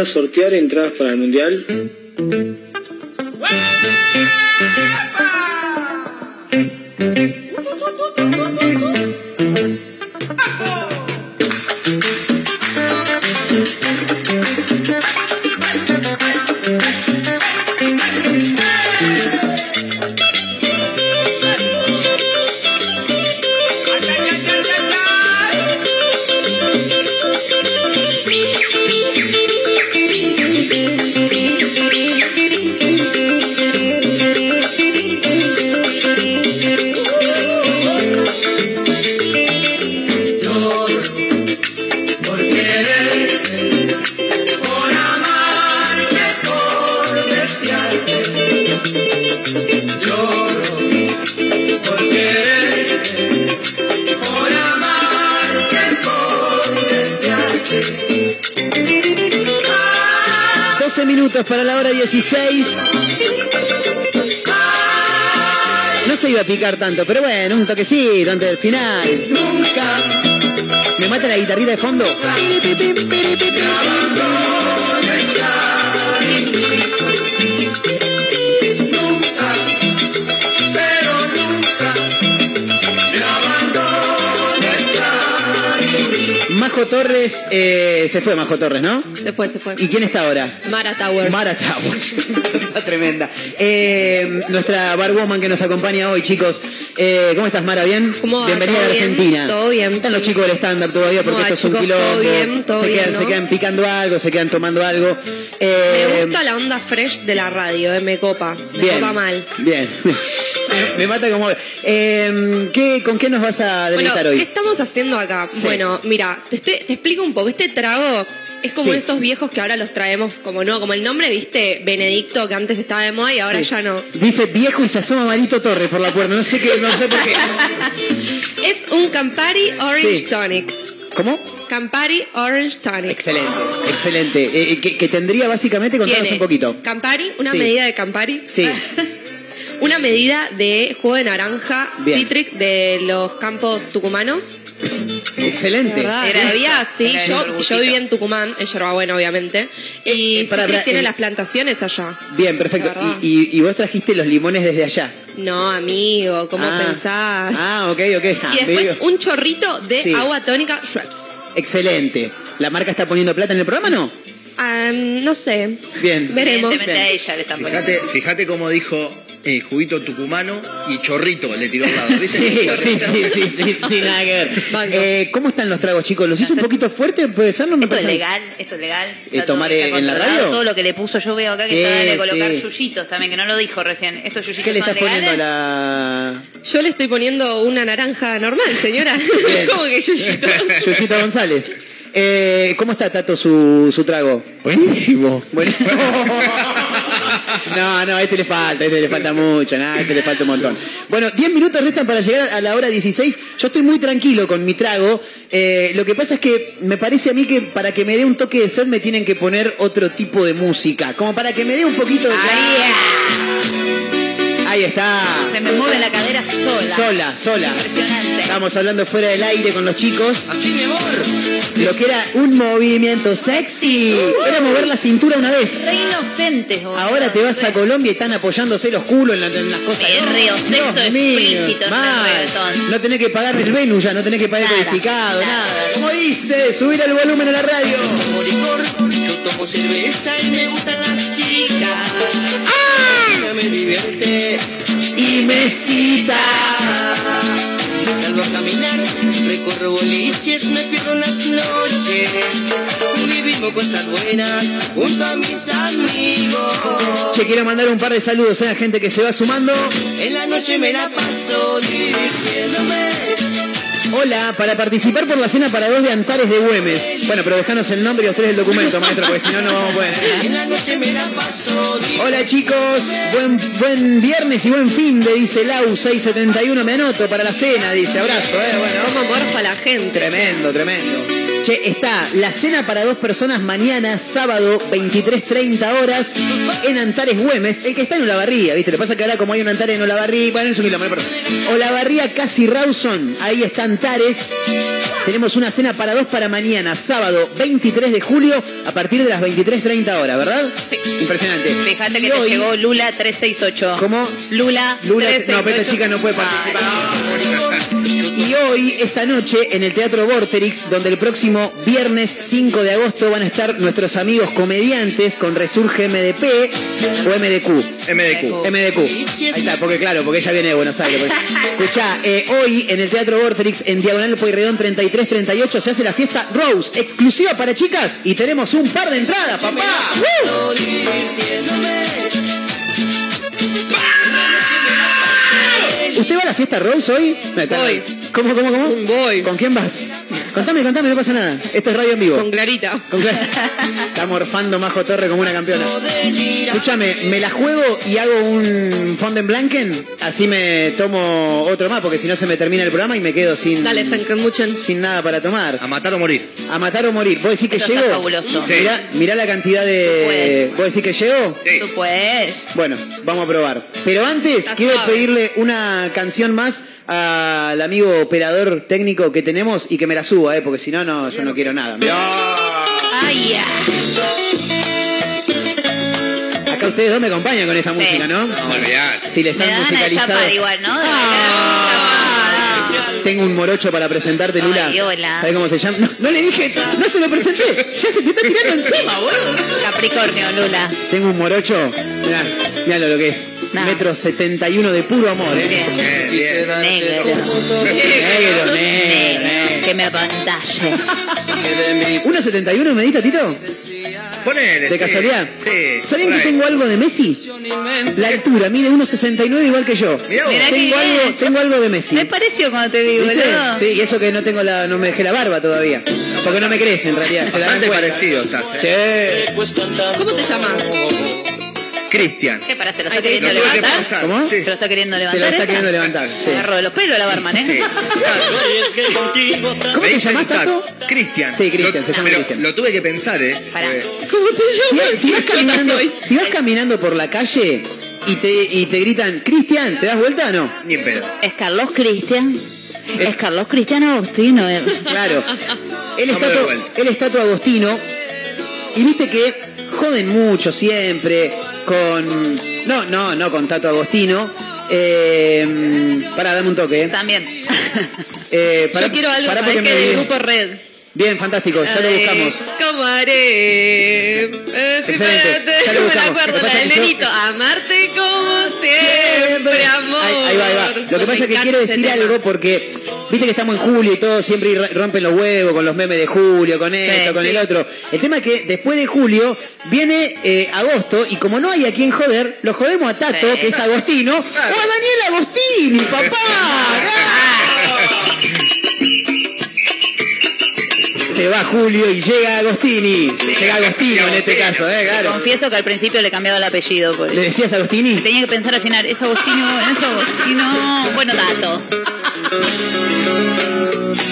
Sortear entradas para el mundial? Minutos para la hora 16. No se iba a picar tanto, pero bueno, un toquecito antes del final. Nunca ¿Me mata la guitarrita de fondo? Majo Torres, eh, se fue Majo Torres, ¿no? Se fue, se fue. ¿Y quién está ahora? Mara Towers. Mara Towers. [laughs] Cosa tremenda. Eh, nuestra barwoman que nos acompaña hoy, chicos. Eh, ¿Cómo estás, Mara? ¿Bien? ¿Cómo va? Bienvenida ¿Todo a? Argentina. Todo bien, Están sí. los chicos del stand-up todavía porque ¿Cómo va, esto es un quilombo. Todo bien, todo se, bien, quedan, ¿no? se quedan picando algo, se quedan tomando algo. Eh, Me gusta la onda fresh de la radio, eh, me copa. Me Bien. copa mal. Bien. [laughs] Me, mata como. Eh, ¿qué, ¿Con qué nos vas a Bueno, deleitar ¿qué hoy? estamos haciendo acá? Sí. Bueno, mira, te, estoy- te explico un poco. Este trago es como Sí. esos viejos que ahora los traemos como no, como el nombre, viste, Benedicto, que antes estaba de moda y ahora Sí. ya no. Dice viejo y se asoma Marito Torres por la puerta. No sé qué, no sé por qué. [laughs] Es un Campari Orange Sí. Tonic. ¿Cómo? Campari Orange Tonic. Excelente, excelente. Eh, que, que tendría básicamente, contanos Tiene un poquito. Campari, una medida de Campari. Sí. [laughs] Una medida de jugo de naranja Bien. Citric de los campos tucumanos. Excelente. Era- Sabía, sí. era Yo, yo viví en Tucumán, en Yerbabuena, obviamente. Y eh, para, Citric para, tiene eh, las plantaciones allá. Bien, perfecto. Y, y- y vos trajiste los limones desde allá. No, amigo, ¿cómo Ah. pensás? Ah, ok, ok. y después un chorrito de Sí. agua tónica Schweppes. Excelente. ¿La marca está poniendo plata en el programa no? Ah, no sé. Bien. Veremos. Evidentemente a ella le están poniendo. Fíjate, fíjate cómo dijo eh, juguito tucumano y chorrito le tiró al lado. ¿viste? [laughs] Sí, Chorrito. sí, sí, sí, sí, sí, nada que ver. Eh, ¿Cómo están los tragos, chicos? ¿Los hizo un poquito fuerte? ¿Puede ser? No me Esto es legal, esto es legal. Eh, tomar en la radio? Todo lo que le puso, yo veo acá que Sí, está de colocar sí. yuyitos también, que no lo dijo recién. ¿Estos yuyitos ¿Qué le son estás legales? poniendo a la Yo le estoy poniendo una naranja normal, señora. [laughs] ¿Cómo que yuyito? [laughs] Yuyita González? Eh, ¿Cómo está, Tato, su, su trago? Buenísimo. Buenísimo. No, no, a este le falta, a este le falta mucho, nada, a este le falta un montón. Bueno, 10 minutos restan para llegar a la hora 16. Yo estoy muy tranquilo con mi trago. Eh, lo que pasa es que me parece a mí que para que me dé un toque de sed me tienen que poner otro tipo de música. Como para que me dé un poquito de. Ahí está. Se me mueve la cadera sola. Sola, sola. Impresionante. Estábamos hablando fuera del aire con los chicos. Así mi amor. Lo que era un movimiento sexy. Era mover la cintura una vez. Re inocentes, boludo. Ahora te vas a Colombia y están apoyándose los culos en, la- en las cosas. Perreo, Dios sexo mío, explícito en. No tenés que pagar el Venus ya, no tenés que pagar el codificado, nada. nada. Como dice, subir el volumen a la radio. Yo tomo cerveza y me gustan las chicas. ¡Ah! Me divierte Y me cita. Salgo a caminar, recorro boliches, me pierdo las noches. Vivimos cosas buenas junto a mis amigos. Che, quiero mandar un par de saludos a gente que se va sumando. En la noche me la paso divirtiéndome. Hola, para participar por la cena para dos de Antares de Güemes. Bueno, pero dejanos el nombre y los tres del documento, maestro, porque si no, no vamos a poder. Paso Hola chicos, buen, buen viernes y buen fin de dice Lau 671, me anoto para la cena, dice, abrazo, eh, bueno. ¿Cómo morfa la gente? Tremendo, tremendo. Che, está la cena para dos personas mañana, sábado, 23.30 horas, en Antares Güemes. El que está en Olavarría, ¿viste? Lo que pasa que ahora como hay un Antares en Olavarría, bueno, es un kilómetro, pero- Olavarría, casi Rawson, ahí está Antares. Tenemos una cena para dos para mañana, sábado, 23 de julio, a partir de las 23.30 horas, ¿verdad? Sí. Impresionante. Fíjate Y que hoy- te llegó Lula 368. ¿Cómo? Lula, Lula, 368. no, pero esta chica no puede participar. Y hoy, esta noche, en el Teatro Vorterix, donde el próximo viernes 5 de agosto van a estar nuestros amigos comediantes con Resurge MDP o MDQ. MDQ. MDQ. Ahí está, porque claro, porque ella viene de Buenos Aires. [laughs] Escucha, hoy en el Teatro Vorterix, en Diagonal Pueyrredón 3338, se hace la fiesta Rose, exclusiva para chicas, y tenemos un par de entradas, papá. ¿Usted va a la fiesta Rose hoy? Voy. ¿Cómo, cómo, cómo? ¿Con quién vas? Contame, contame, no pasa nada. Esto es radio en vivo. Con Clarita. Con Clara. Está morfando Majo Torre como una campeona. Escúchame, me la juego y hago un Fonden Blanken, así me tomo otro más, porque si no se me termina el programa y me quedo sin. Dale, Frankenmuchen. Sin nada para tomar. A matar o morir. A matar o morir. ¿Vos decís que Eso llego? está fabuloso. Sí. Mirá, mirá la cantidad de. ¿Vos decís que llego? Tú puedes. Bueno, vamos a probar. Pero antes quiero suave. pedirle una canción más al amigo operador técnico que tenemos y que me la suba, ¿eh? porque si no, no, yo no quiero nada. Ay, ya. Acá ustedes dos me acompañan con esta Sí. música, ¿no? No, olvidate. Si les Me han de musicalizado. igual, ¿no? Tengo un morocho para presentarte, Lula. Ay, hola. ¿Sabes cómo se llama? No, no le dije, no se lo presenté. Ya se te está tirando encima, boludo. Capricornio, Lula. Tengo un morocho. Mirá, mirá lo que es. Nah. Metro 71 de puro amor, ¿eh? Bien. Bien, bien. Negro. Negro, negro, negro. Que me apantalle. 1.71 me diste, Tito? Ponele. ¿De sí. casualidad? Sí. ¿Saben que ahí. tengo algo de Messi? La altura, mide 1.69 igual que yo. Mirá Tengo algo, tengo algo de Messi. Me pareció cuando te vi, ¿Viste? boludo. Sí, y eso que no tengo la, no me dejé la barba todavía. Porque no me crece en realidad. Se Bastante parecido estás, ¿eh? Sí. ¿Cómo te llamas? Cristian. ¿Qué para? ¿Se lo está queriendo Lo levantar? ¿Cómo? Sí. ¿Se lo está queriendo levantar? Se lo está esta? queriendo levantar. Sí. Me agarró de los pelos la barman, ¿eh? Sí. ¿Cómo te llamas, Tato? Tato. Cristian. Sí, Cristian, se llama Cristian. Lo tuve que pensar, ¿eh? Pará. Porque- ¿Cómo te Si, llamas? si vas caminando, si vas caminando por la calle y te, y te gritan, Cristian, ¿te das vuelta o no? Ni en pedo. Es Carlos Cristian. Es Carlos Cristian Agostino. eh. Claro. Él No me está, doy to- vuelta. él está todo agostino. Y viste que joden mucho siempre con. No, no, no con Tato Agostino. Eh, para, dame un toque. eh. También. [laughs] Eh, Yo quiero algo, pará ¿sabes porque qué? me Del grupo Red. Bien, fantástico, ya lo buscamos. ¿Cómo haré? Eh, sí, Excelente, espérate, ya lo [laughs] me buscamos. la acuerdo, que la del que yo- nenito. Amarte como siempre, amor. Ahí, ahí va, ahí va. Lo que Me pasa es que quiero decir algo porque viste que estamos en julio y todos siempre rompen los huevos con los memes de julio, con esto, con sí. el otro. El tema es que después de julio viene eh, agosto y como no hay a quien joder, lo jodemos a Tato, Sí. que es agostino, o a Daniel Agostini, papá. Se va Julio y llega Agostini. Llega Agostino en este caso, eh, claro. Confieso que al principio le he cambiado el apellido. ¿Le decías Agostini? Tenía que pensar al final, es Agostino, es Agostino. Bueno, dato.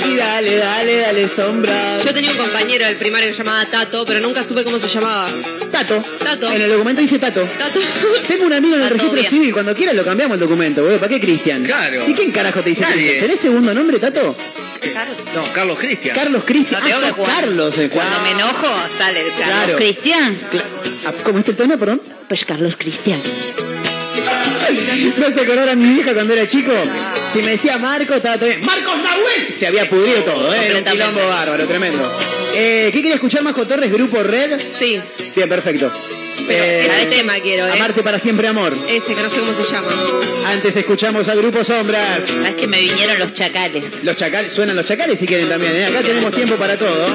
Y dale, dale, dale sombra. Yo tenía un compañero del primario que se llamaba Tato, pero nunca supe cómo se llamaba. Tato. Tato. En el documento dice Tato. Tato. Tengo un amigo en el registro bien. civil. Cuando quiera lo cambiamos el documento, boludo. ¿Para qué Cristian? Claro. ¿Y quién carajo te dice Nadie. Cristian? ¿Tenés segundo nombre, Tato? No, Carlos Cristian. Carlos Cristian. No te Ah, odio, sos Juan. Carlos. eh, Cuando me enojo, sale el Carlos Claro. Cristian. Ah, ¿Cómo es el tono, perdón? Pues Carlos Cristian. [laughs] No se acordara mi vieja cuando era chico. Si me decía Marco, estaba todo bien. ¡Marcos Nahuel! Se había pudrido todo, ¿eh? Era un quilombo bárbaro, tremendo. Eh, ¿Qué quería escuchar, Majo Torres? Grupo Red. Sí, Bien, perfecto. pero Eh, ese tema quiero, ¿eh? Amarte para siempre, amor. Ese, que no sé cómo se llama. Antes escuchamos al Grupo Sombras. ¿Sabes que me vinieron los chacales? Los chacales, suenan los chacales si quieren también, ¿eh? acá tenemos tiempo para todo.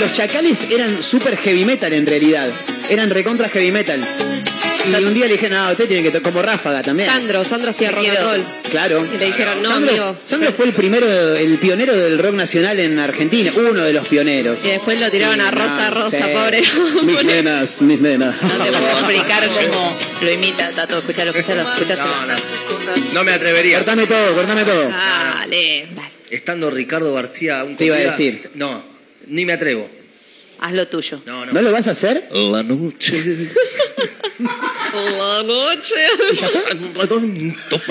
Los chacales eran super heavy metal en realidad, eran recontra heavy metal. Y un día le dije, no, usted tiene que tocar como ráfaga también. Sandro, Sandro hacía rock and roll. Claro. Y le dijeron, no, Sandro, amigo. Sandro fue el primero, el pionero del rock nacional en Argentina, uno de los pioneros. Y después lo tiraron a Rosa, No, Rosa, sí. pobre. Mis nenas, mis nenas. No te puedo explicar [laughs] cómo lo imita, Tato. Escuchalo, escuchalo, escuchalo. No, no. No me atrevería. Cortame todo, cortame todo. Dale. Estando Ricardo García un Te iba a decir. No. Ni me atrevo. Haz lo tuyo. No, no. ¿No lo vas a hacer? La noche. La noche.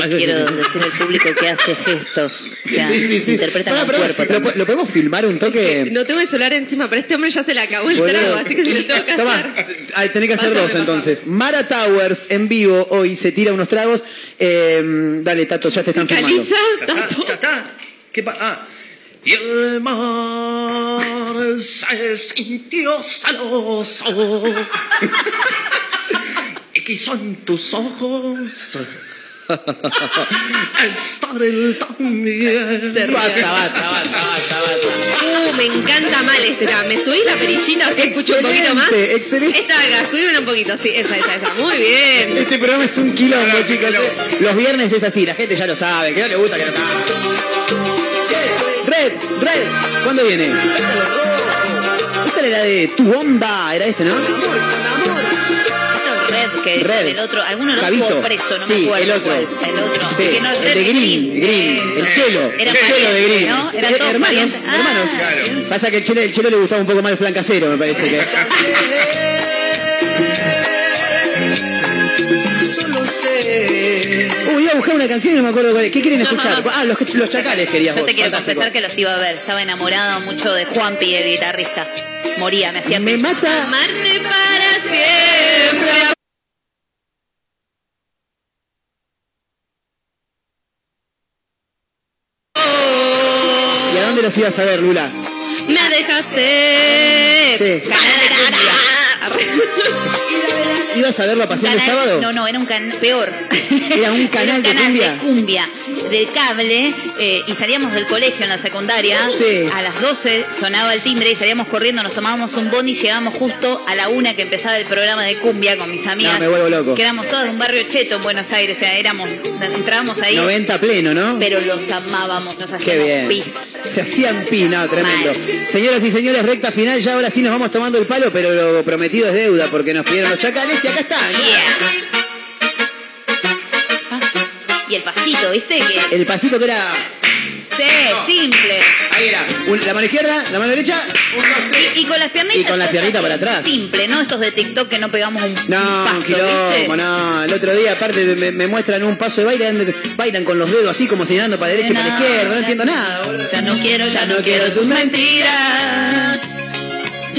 Quiero decir al público que hace gestos. O sea, Sí, sí, sí. interpreta Pará, con pará, cuerpo. ¿lo, también. po- lo podemos filmar un toque? No tengo el celular encima, pero este hombre ya se le acabó el Boludo. trago, así que se lo tengo que Toma, hacer. Ay, tenés que hacer Pásame, dos pásame. entonces. Mara Towers en vivo hoy se tira unos tragos. Eh, dale, Tato, ya te están filmando. Caliza, Ya está, ya está. ¿Qué ah. Y el mar se sintió celoso. [laughs] y quiso en tus ojos [laughs] estar él también. Se. Basta, basta, basta, basta, basta. Uh, me encanta mal este tema. ¿Me subís la perillita así escucho un poquito más? Excelente. Esta acá, subímela un poquito, sí, esa, esa, esa. Muy bien. Este programa es un quilombo, chicos. eh. Los viernes es así, la gente ya lo sabe. Que no le gusta, que no Red, Red, ¿cuándo viene? Esta era la de Tu Onda, era este, ¿no? Esto es Red, que Red. el otro, alguno lo Javito. tuvo preso, no Sí, me acuerdo el otro. el otro. Sí, que no es el de Green, Green, Green, eh, el chelo, Era el chelo de Green. ¿no? Eran Sí, hermanos, parientes. Ah, hermanos. Pasa que el chelo, el chelo le gustaba un poco más el flan casero, me parece que. [laughs] buscar una canción y no me acuerdo cuál es. ¿Qué quieren escuchar? Ah, los, los chacales querías Yo vos. te quiero fantástico. confesar que los iba a ver. Estaba enamorada mucho de Juanpi, el guitarrista. Moría, me hacía Me mata. Amarte para siempre. ¿Y a dónde los ibas a ver, Lula? Me dejaste. Sí. [laughs] ¿Ibas a verlo a Pasión de Canal- Sábado? No, no, era un canal peor. [laughs] Era un canal de cumbia. de cumbia, del cable, eh, y salíamos del colegio en la secundaria. Sí. A las 12 sonaba el timbre y salíamos corriendo, nos tomábamos un bondi y llegábamos justo a la una que empezaba el programa de cumbia con mis amigas. No, me vuelvo loco. Que éramos todas de un barrio cheto en Buenos Aires, o sea, éramos, entrábamos ahí. 90 pleno, ¿no? Pero los amábamos, nos Qué hacíamos bien. pis. Se hacían pi, no, tremendo. Mal. Señoras y señores, recta final, ya ahora sí nos vamos tomando el palo, pero lo prometido es deuda, porque nos pidieron los chacales y acá están. Yeah. Ah, Y el pasito, ¿viste? Que El pasito que era. sí, simple. Ahí era. la mano izquierda, la mano derecha. Y, y con las piernitas. Y con las piernitas para atrás. Simple, ¿no? Estos de TikTok que no pegamos un, un No, paso, un quilombo, no. El otro día, aparte, me, me muestran un paso de baile, bailan con los dedos así como señalando para derecha y para izquierda. No entiendo nada, boludo. Ya no quiero, ya, no quiero tus mentiras.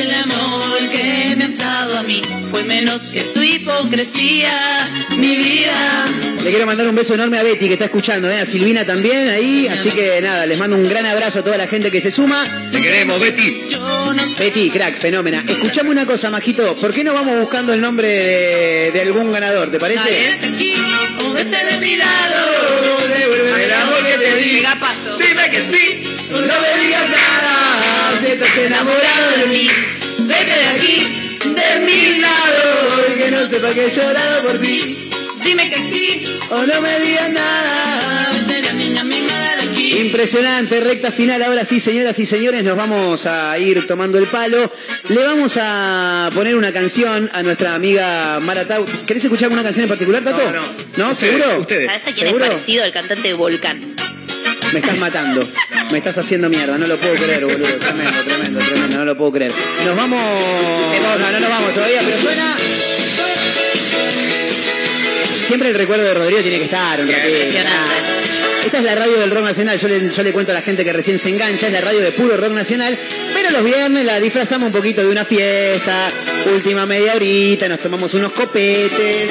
El amor que me has dado a mí fue menos que tu hipocresía, mi vida. Le quiero mandar un beso enorme a Betty que está escuchando, ¿eh? a Silvina también ahí. Así que nada, les mando un gran abrazo a toda la gente que se suma. Te queremos, Betty. Betty, crack, fenómena. Escuchame una cosa, Majito. ¿Por qué no vamos buscando el nombre de, de algún ganador? ¿Te parece? O vete de mi lado, devuélveme el amor que te di. Diga paso. Dime que sí, no me digas nada. Si estás enamorado de mí, vete de aquí, de mi lado. Y que no sepa que he llorado por ti. Dime que sí. O no me digas nada. Impresionante, recta final. Ahora sí, señoras y señores, nos vamos a ir tomando el palo. Le vamos a poner una canción a nuestra amiga Maratau. ¿Querés escuchar alguna canción en particular, Tato? No, no. ¿No? Ustedes, ¿Seguro? ustedes. ¿Sabes a quién ¿Seguro? es parecido al cantante de Volcán? Me estás matando. Me estás haciendo mierda. No lo puedo creer, boludo. Tremendo, tremendo, tremendo. No lo puedo creer. Nos vamos. No, no nos vamos todavía, pero suena. Siempre el recuerdo de Rodrigo tiene que estar. un. Esta es la radio del rock nacional. Yo le, yo le cuento a la gente que recién se engancha. Es la radio de puro rock nacional. Pero los viernes la disfrazamos un poquito de una fiesta. Última media horita. Nos tomamos unos copetes.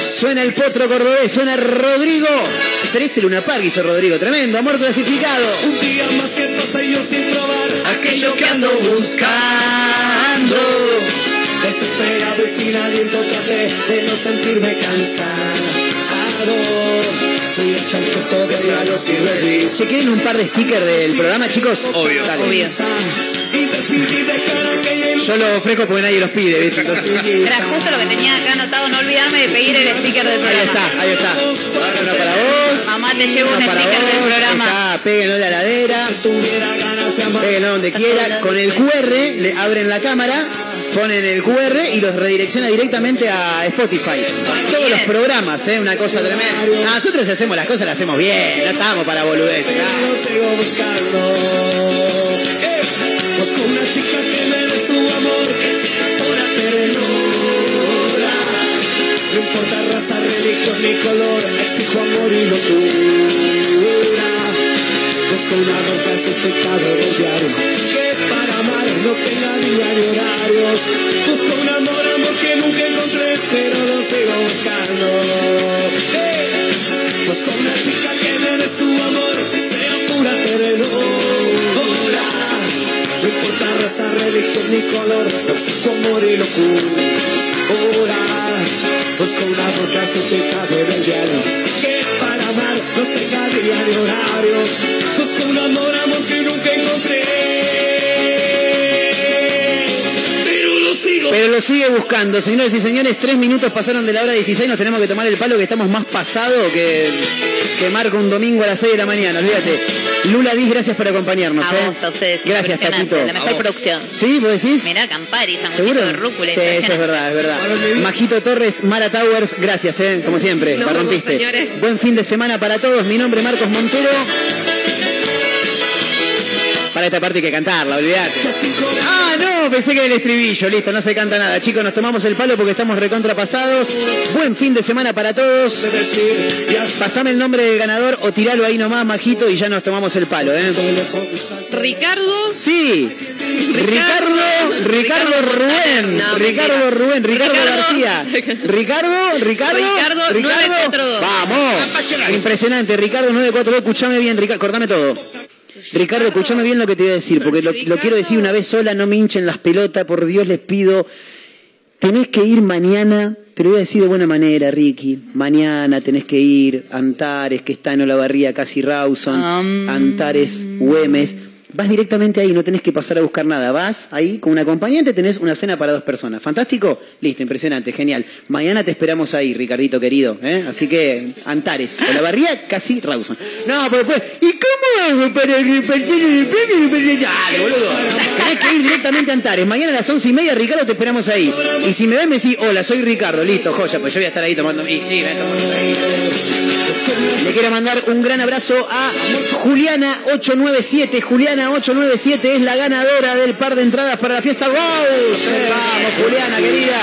Suena el potro cordobés. Suena Rodrigo. 13 Luna Park hizo Rodrigo. Tremendo. Amor clasificado. Un día más que pasa yo sin probar Aquello que ando buscando. Desesperado y sin aliento traté de no sentirme cansado ¿Se quieren un par de stickers del programa, chicos? Obvio. Obvio. Yo lo ofrezco porque nadie los pide, ¿viste? Entonces, Era justo lo que tenía acá anotado, no olvidarme de pedir el sticker del ahí programa. está, ahí está. Una para vos. Mamá, te llevo un para sticker del programa. Ahí está, péguenlo en la amar Péguenlo donde quiera. Con el QR le abren la cámara, ponen el QR y los redirecciona directamente a Spotify. Todos los programas, ¿eh? Una cosa tremenda. Ah, Nosotros si hacemos las cosas, las hacemos bien. No estamos para boludeces. No raza, religión ni color, exijo amor y locura. Busco un amor clasificado en el diario, que para amar no tenga día ni horarios. Busco un amor, amor que nunca encontré, pero lo sigo buscando. ¡Eh! Busco una chica que me su amor, sea pura ternura. No importa raza, religión ni color, exijo amor y locura. Busco un amor clasificado en el diario, que para amar no tenga día ni horarios. Busco un amor, amor que nunca encontré. Pero lo sigue buscando, señores y señores. Tres minutos pasaron de la hora 16. Nos tenemos que tomar el palo que estamos más pasado que, que marca un domingo a las 6 de la mañana. Olvídate. Lula Diz, gracias por acompañarnos. A ¿eh? vos, a ustedes. Gracias, Tatito. La mejor producción. ¿Sí? ¿Vos decís? Mirá, Campari, ¿Seguro? de rúcula. Sí, eso es verdad, es verdad. Majito Torres, Mara Towers, gracias, ¿eh? como siempre, la rompiste. señores. Buen fin de semana para todos. Mi nombre es Marcos Montero. Para esta parte hay que cantarla, olvidate. Ah, no, pensé que era el estribillo, listo, no se canta nada. Chicos, nos tomamos el palo porque estamos recontrapasados. Buen fin de semana para todos. Pasame el nombre del ganador o tiralo ahí nomás, Majito, y ya nos tomamos el palo, ¿eh? Ricardo. Sí. Ricardo, Ricardo Ricardo Rubén, No, Ricardo. Rubén, Ricardo, Ricardo- García, [laughs] Ricardo, Ricardo, Ricardo 942. Vamos, impresionante, Ricardo 942, escuchame bien, Ricardo, cortame todo. Ricardo, escuchame bien lo que te voy a decir, porque lo, lo quiero decir una vez sola, no me hinchen las pelotas, por Dios les pido. Tenés que ir mañana, te lo voy a decir de buena manera, Ricky. Mañana tenés que ir a Antares, que está en Olavarría, casi Rawson, Antares, Güemes. Vas directamente ahí, no tenés que pasar a buscar nada. Vas ahí con un acompañante, tenés una cena para dos personas. ¿Fantástico? Listo, impresionante, genial. Mañana te esperamos ahí, Ricardito querido. ¿eh? Así que, Antares, Olavarría, casi Rawson. No, pero después, ¿y cómo hago para repartir el premio? Dale, boludo. Tenés que ir directamente a Antares. Mañana a las once y media, Ricardo, te esperamos ahí. Y si me ven, me decís, hola, soy Ricardo. Listo, joya, pues yo voy a estar ahí tomando. Y sí, ven tomando. Le quiero mandar un gran abrazo a Juliana897. Juliana897 es la ganadora del par de entradas para la fiesta Rose. Vamos, Juliana, querida.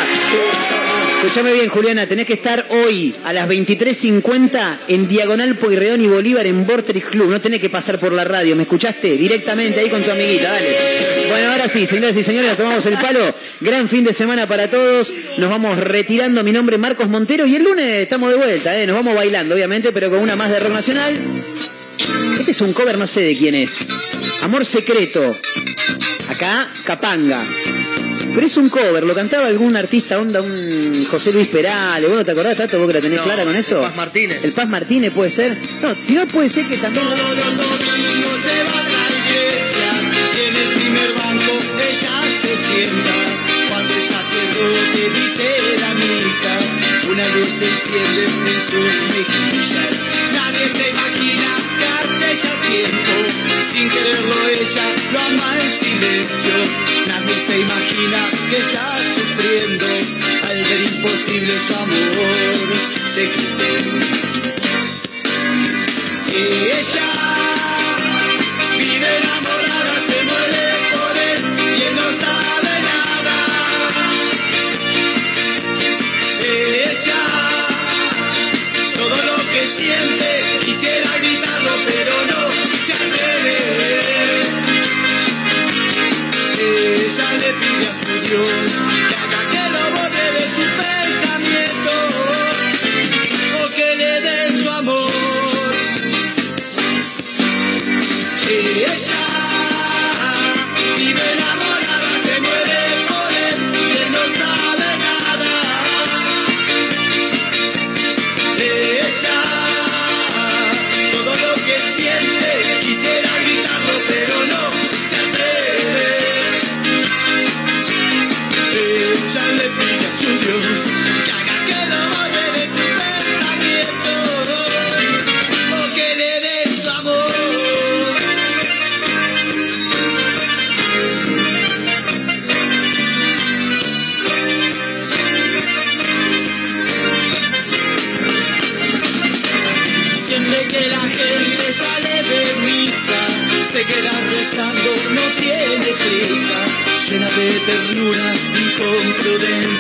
Escúchame bien, Juliana, tenés que estar hoy a las 23.50 en Diagonal Pueyrredón y Bolívar en Vortex Club. No tenés que pasar por la radio, ¿me escuchaste? Directamente ahí con tu amiguita, dale. Bueno, ahora sí, señoras y señores, tomamos el palo. Gran fin de semana para todos. Nos vamos retirando. Mi nombre es Marcos Montero y el lunes estamos de vuelta, ¿eh? Nos vamos bailando, obviamente, pero con una más de rock nacional. Este es un cover, no sé de quién es. Amor secreto. Acá, Capanga. Pero es un cover, lo cantaba algún artista, onda, un José Luis Perales. ¿Vos no te acordás, Tato? ¿Vos que la tenés No, clara con eso? el Paz Martínez. El Paz Martínez puede ser. No, si no puede ser que también. Todos los domingos se va a la iglesia y en el primer banco ella se sienta. Cuando el sacerdote dice la misa, una luz se enciende en sus mejillas. Nadie se imagina tiempo, sin quererlo ella lo ama en silencio. Nadie se imagina que está sufriendo al ver imposible su amor secreto. Ella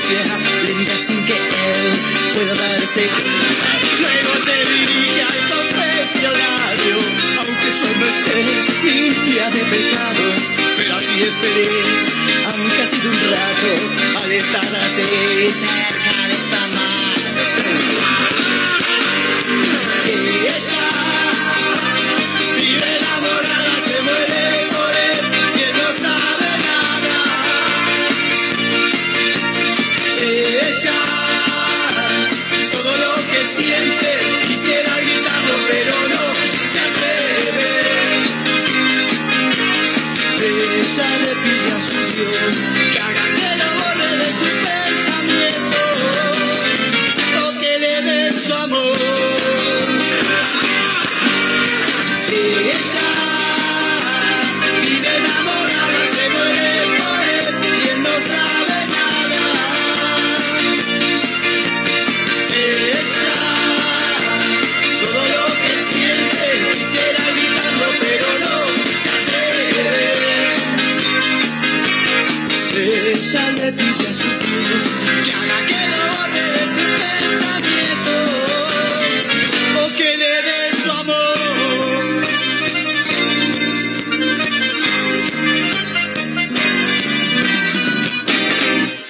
sea linda sin que él pueda darse. Luego se dirige al confesionario, aunque su alma esté limpia de pecados, pero así es feliz, aunque ha sido un rato al estar así cerca de esa